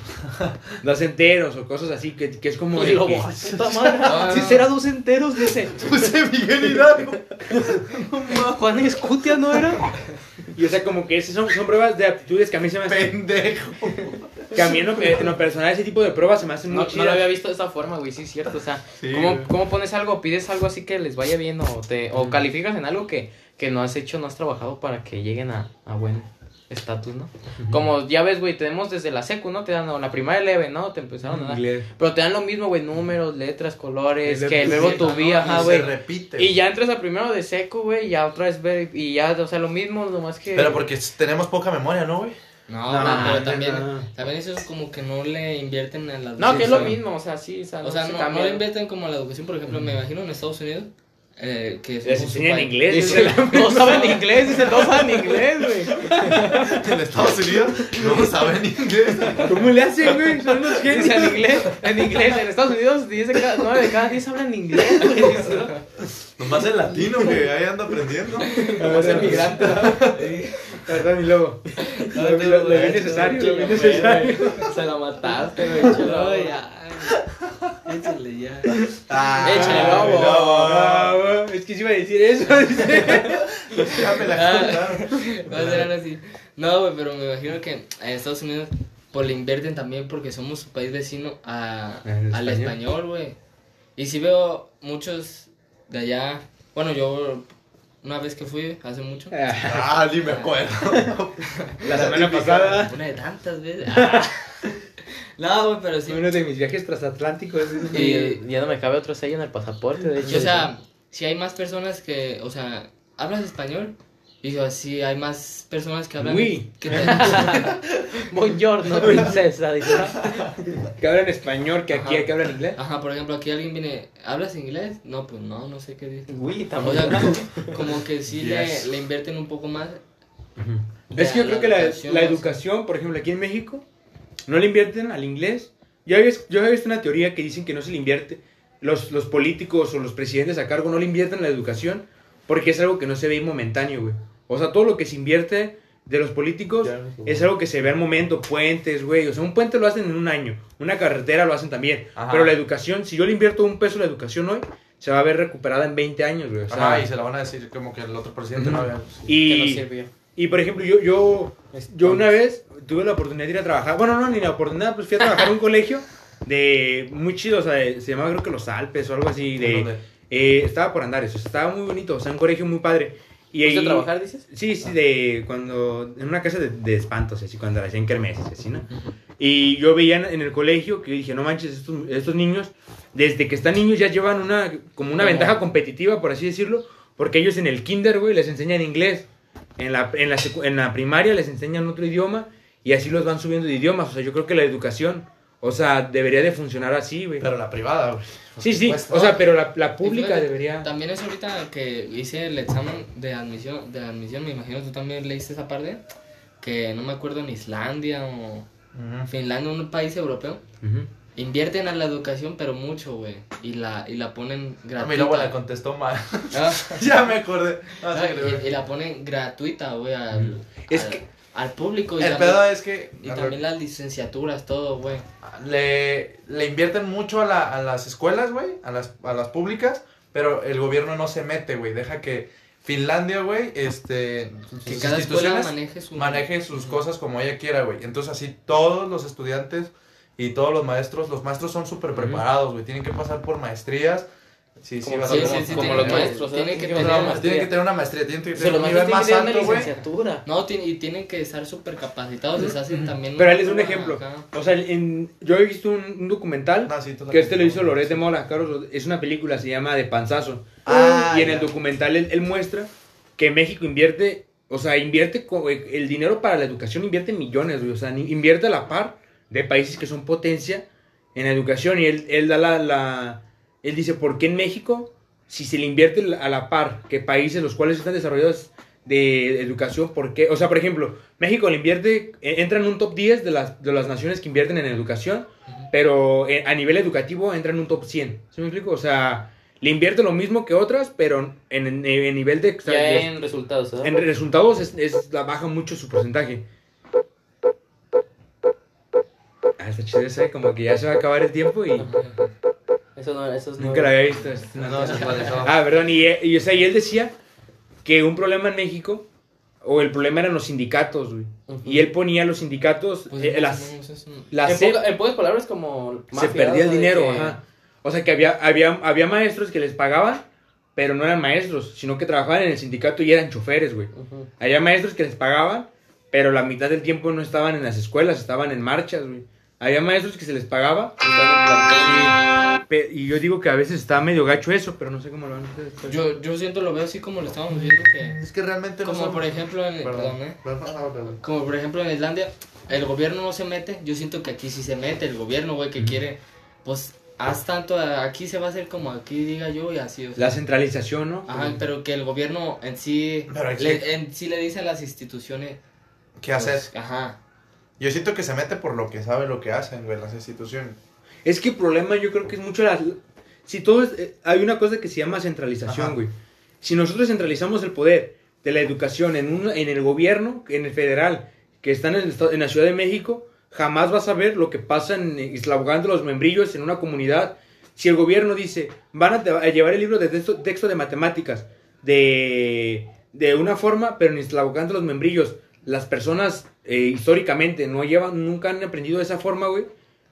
dos enteros o cosas así que, que es como Y de luego, que- "Ay, puta madre, No, si será dos enteros, dice. Puse Miguel Hidalgo. Juan Escutia, ¿no era? y o sea como que esas son, son pruebas de aptitudes que a mí se me hacen Pendejo. que a mí en lo, en lo personal ese tipo de pruebas se me hacen No, muy no lo había visto de esa forma, güey, sí es cierto, o sea, Sí, ¿cómo. ¿cómo pones algo, pides algo así que les vaya bien o, te, o calificas en algo que, que no has hecho, no has trabajado para que lleguen a, a buen estatus, ¿no? Como ya ves, güey, tenemos desde la secu, ¿no? Te dan, o la primaria leve, ¿no? Te empezaron a dar. Inglés. Pero te dan lo mismo, güey, números, letras, colores, El que el verbo sí, be, ¿no? ajá, Y se güey. repite. Y ya entras a primero de seco, güey, ya otra vez ver, y ya, o sea, lo mismo, nomás que... Pero porque tenemos poca memoria, ¿no, güey? No, No, no, pero no, también, no. también eso es como que no le invierten en la No, que es lo educación. mismo, o sea, sí, o sea, O sea, se no, no le invierten como a la educación, por ejemplo, me imagino en Estados Unidos, eh, que les somos un enseñan inglés Dice, todos saben inglés, dice, todos saben inglés, güey. En Estados Unidos no saben inglés. ¿cómo le hacen güey? son unos Dice en genios inglés, en inglés, en Estados Unidos, dice cada, 9 de cada 10 hablan inglés, güey. Nomás el latino que ahí anda aprendiendo. Como ser migrante. perdón mi lobo lo, lo- lo vi necesario lo vi necesario Se lo mataste, güey, chelo. No, ya. Échale ya. Ah, Échale, lobo. Iba a decir eso. Ya me la contaron. Va a ser algo así. No, güey, pero me imagino que en Estados Unidos pues le invierten también porque somos su país vecino a, ¿Al español? güey. Y si veo muchos de allá, bueno, yo una vez que fui, hace mucho, Ah, ni me acuerdo. la semana pasada una de tantas veces. Ah. No, güey, pero sí. uno de mis viajes transatlánticos Y ya no me cabe otro sello en el pasaporte, de hecho. Y, o sea, si hay más personas que, o sea, ¿hablas español? Y yo, sí, hay más personas que hablan... Oui. que te- Buongiorno, princesa, dice. que hablan español que aquí Ajá. que hablan inglés Ajá, por ejemplo, aquí alguien viene, ¿hablas inglés? No, pues no, no sé qué dice. Uy, O también. sea, como, como que sí Yes. le, le invierten un poco más. Es que yo a creo que la, educación, la educación, por ejemplo, aquí en México, no le invierten al inglés. Yo había, yo había visto una teoría que dicen que no se le invierte, los, los políticos o los presidentes a cargo no le invierten en la educación porque es algo que no se ve momentáneo, güey. O sea, todo lo que se invierte de los políticos Ya, no, es algo que se ve al momento, puentes, güey. O sea, un puente lo hacen en un año, una carretera lo hacen también. Ajá. Pero la educación, si yo le invierto un peso a la educación hoy, se va a ver recuperada en 20 años, güey. O sea, Ajá, y se la van a decir como que el otro presidente no había. y- Que no sirvió. y por ejemplo, yo, yo, yo una vez tuve la oportunidad de ir a trabajar. Bueno, no, ni la oportunidad, pues fui a trabajar en un colegio de muy chido, o sea, de- se llamaba creo que Los Alpes o algo así. De, eh, estaba por Andares, o sea, estaba muy bonito, o sea, un colegio muy padre. Y ¿Fuiste ahí, a trabajar, dices? Sí, sí, de cuando, en una casa de, de espantos, así, cuando hacían kermeses, así, ¿no? Y yo veía en, el colegio que dije, no manches, estos, estos niños, desde que están niños ya llevan una, como una ventaja competitiva, por así decirlo, porque ellos en el kinder, güey, les enseñan inglés. En la, en, la, en la primaria les enseñan otro idioma y así los van subiendo de idiomas. O sea, yo creo que la educación, o sea, debería de funcionar así, güey. Pero la privada, güey. Sí, sí, o sea, pero la, la pública fíjate, debería... También es ahorita que hice el examen de admisión, de admisión, me imagino tú también leíste esa parte, que no me acuerdo en Islandia o Ujú. Finlandia, un país europeo, Ujú. invierten a la educación pero mucho, güey, y la, y la ponen A gratuita. mi lobo la contestó mal. Ah, ya me acordé. No, ah, sí, güey. y, y la ponen gratuita, güey, al, Es al- que- al público. Y El también, pedo es que y también las licenciaturas, todo, güey. le, le invierten mucho a, la- a las escuelas, güey, a las, a las públicas, pero el gobierno no se mete, güey. Deja que Finlandia, güey, este, Que sus cada escuela instituciones maneje su... maneje sus cosas como ella quiera, güey. Entonces así todos los estudiantes y todos los maestros, los maestros son súper preparados, güey. Tienen que pasar por maestrías Sí, sí, Como, va a sí, como- sí, como tiene los maestros. tiene tiene que tener una Tienen que tener una maestría, tienen que tener un nivel más tienen una alto, güey. licenciatura. No, y tienen que estar súper capacitados, les hacen también... Pero él es un ejemplo. acá. O sea, en- yo he visto un, un documental tú que este lo hizo. Loret de Mola, Carlos. Es una película, se llama De Panzazo. Ah, y en ya. el documental él, él muestra que México invierte, o sea, invierte co- el dinero para la educación, invierte millones, güey. O sea, ni- invierte a la par de países que son potencia en educación. Y él, él da la, la- Él dice, ¿por qué en México, si se le invierte a la par que países los cuales están desarrollados de educación, ¿por qué? O sea, por ejemplo, México le invierte, eh, entra en un top 10 de las, de las naciones que invierten en educación, pero eh, a nivel educativo entra en un top 100. ¿Sí me explico? O sea, le invierte lo mismo que otras, pero en, en- en nivel de... Ya de- en resultados, en resultados es, es- la baja mucho su porcentaje. Ah, está chido eso, como que ya se va a acabar el tiempo y Eso no, eso es nunca lo había visto. una- No, se actualizó. Ah, perdón, y, y, o sea, y él decía que un problema en México, o el problema eran los sindicatos, güey. Ujú. Y él ponía los sindicatos, Pues, eh, las, las en, poca- en pocas palabras, como. se perdía el ¿no? Dinero, que- ajá. O sea, que había, había, había maestros que les pagaban, pero no eran maestros, sino que trabajaban en el sindicato y eran choferes, güey. Ujú. Había maestros que les pagaban, pero la mitad del tiempo no estaban en las escuelas, estaban en marchas, güey. Había maestros que se les pagaba. pe- Y yo digo que a veces está medio gacho eso, pero no sé cómo lo van a hacer. después. Yo, yo siento, lo veo así como lo estábamos viendo que... Es que realmente no Como son- por ejemplo en... Perdón. Perdón, ¿eh? Perdón, no, perdón. Como por ejemplo en Islandia, el gobierno no se mete. Yo siento que aquí sí se mete el gobierno, güey, que quiere, pues, haz tanto, aquí se va a hacer como aquí diga yo y así. O sea. La centralización, ¿no? Ajá, pero que el gobierno en sí, Pero aquí- le, en sí le dice a las instituciones. ¿Qué pues, hacer? Ajá. Yo siento que se mete por lo que sabe lo que hacen, güey, las instituciones. Es que el problema yo creo que es mucho la... Si todo es... eh, Hay una cosa que se llama centralización, Ajá. güey. Si nosotros centralizamos el poder de la educación en, un, en el gobierno, en el federal, que está en, el estado- en la Ciudad de México, jamás vas a ver lo que pasa en Islabogán de los membrillos en una comunidad. Si el gobierno dice, van a, llevar el libro de texto, texto de matemáticas de, de una forma, pero en Islabogán de los membrillos, las personas eh, históricamente no llevan, nunca han aprendido de esa forma, güey.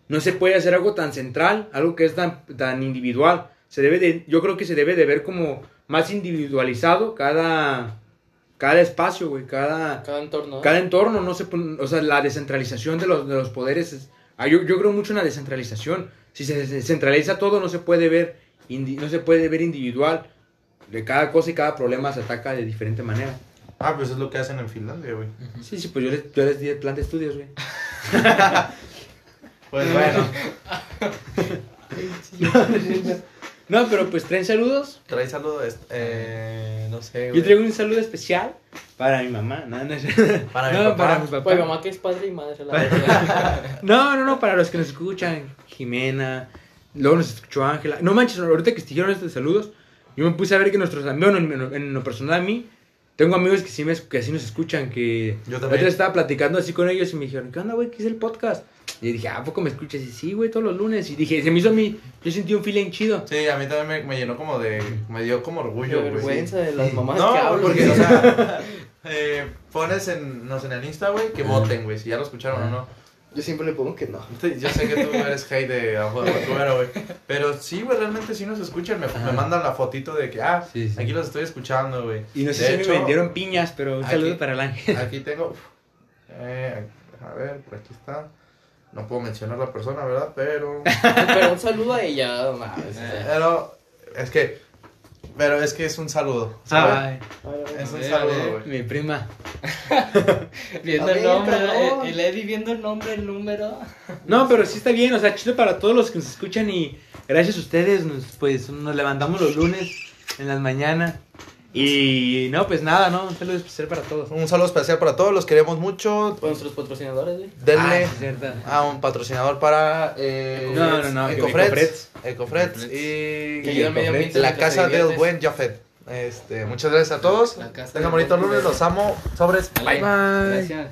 No se puede hacer algo tan central, algo que es tan, tan individual. Se debe de, yo creo que se debe de ver como más individualizado cada, cada espacio, güey, cada, Cada entorno. cada entorno, no se o sea, la descentralización de los, de los poderes. es- ah, yo, yo creo mucho en la descentralización. Si se descentraliza todo, no se puede ver, indi- no se puede ver individual. De cada cosa y cada problema se ataca de diferente manera. Ah, pues es lo que hacen en Finlandia, güey. Sí, sí, pues yo les, yo les di el plan de estudios, güey. Pues bueno, No, pero pues traen saludos. trae saludo, este, eh, no sé, Yo güey. traigo un saludo especial para mi mamá. No, no, es- Para mi no, papá. para mi papá. Pues mamá que es padre y madre. La verdad. No, no, no, para los que nos escuchan, Jimena, luego nos escuchó Ángela. No manches, ahorita que dijeron estos saludos, yo me puse a ver que nuestros amigos, en, lo personal a mí, tengo amigos que sí, me, que sí nos escuchan, que Yo también. estaba platicando así con ellos y me dijeron, ¿qué onda, güey? ¿Qué es el podcast? Y dije, ¿a poco me escuchas? Y sí, güey, todos los lunes. Y dije, se me hizo a mí, yo sentí un feeling chido. Sí, a mí también me, me llenó como de, me dio como orgullo, güey. vergüenza de las mamás No, que hablan. porque, o sea, eh, pones en, no sé, en el Insta, güey, que voten, güey, si ya lo escucharon o no. Yo siempre le pongo que no. Yo sé que tú eres hate de abajo de güey. Pero sí, güey, realmente sí nos escuchan. Me, me mandan la fotito de que, ah, Sí, sí. aquí los estoy escuchando, güey. Y no sé De si hecho, me vendieron piñas, pero un aquí- saludo para el ángel. Aquí tengo. Eh, a ver, por aquí está. No puedo mencionar la persona, ¿verdad? Pero. Pero un saludo a ella, no. Pero. Es que. Pero es que es un saludo. ¿sabes? Ay, Es un saludo, mi prima. Viendo el nombre, cabrón. eh, y Lady viendo el nombre, el número. No, pero sí está bien, o sea, chido para todos los que nos escuchan y gracias a ustedes, nos, pues nos levantamos los lunes en las mañanas y no, pues nada, ¿no? Un saludo especial para todos. Un saludo especial para todos, los queremos mucho. Con nuestros patrocinadores, güey. Denle Ah, a un patrocinador para. Eh, No, no, no, Ecofreds. Ecofreds. Y. La casa del buen Jafet. Este, muchas gracias a todos. Tengan bonito lunes, los amo. Sobres. Bye. Gracias.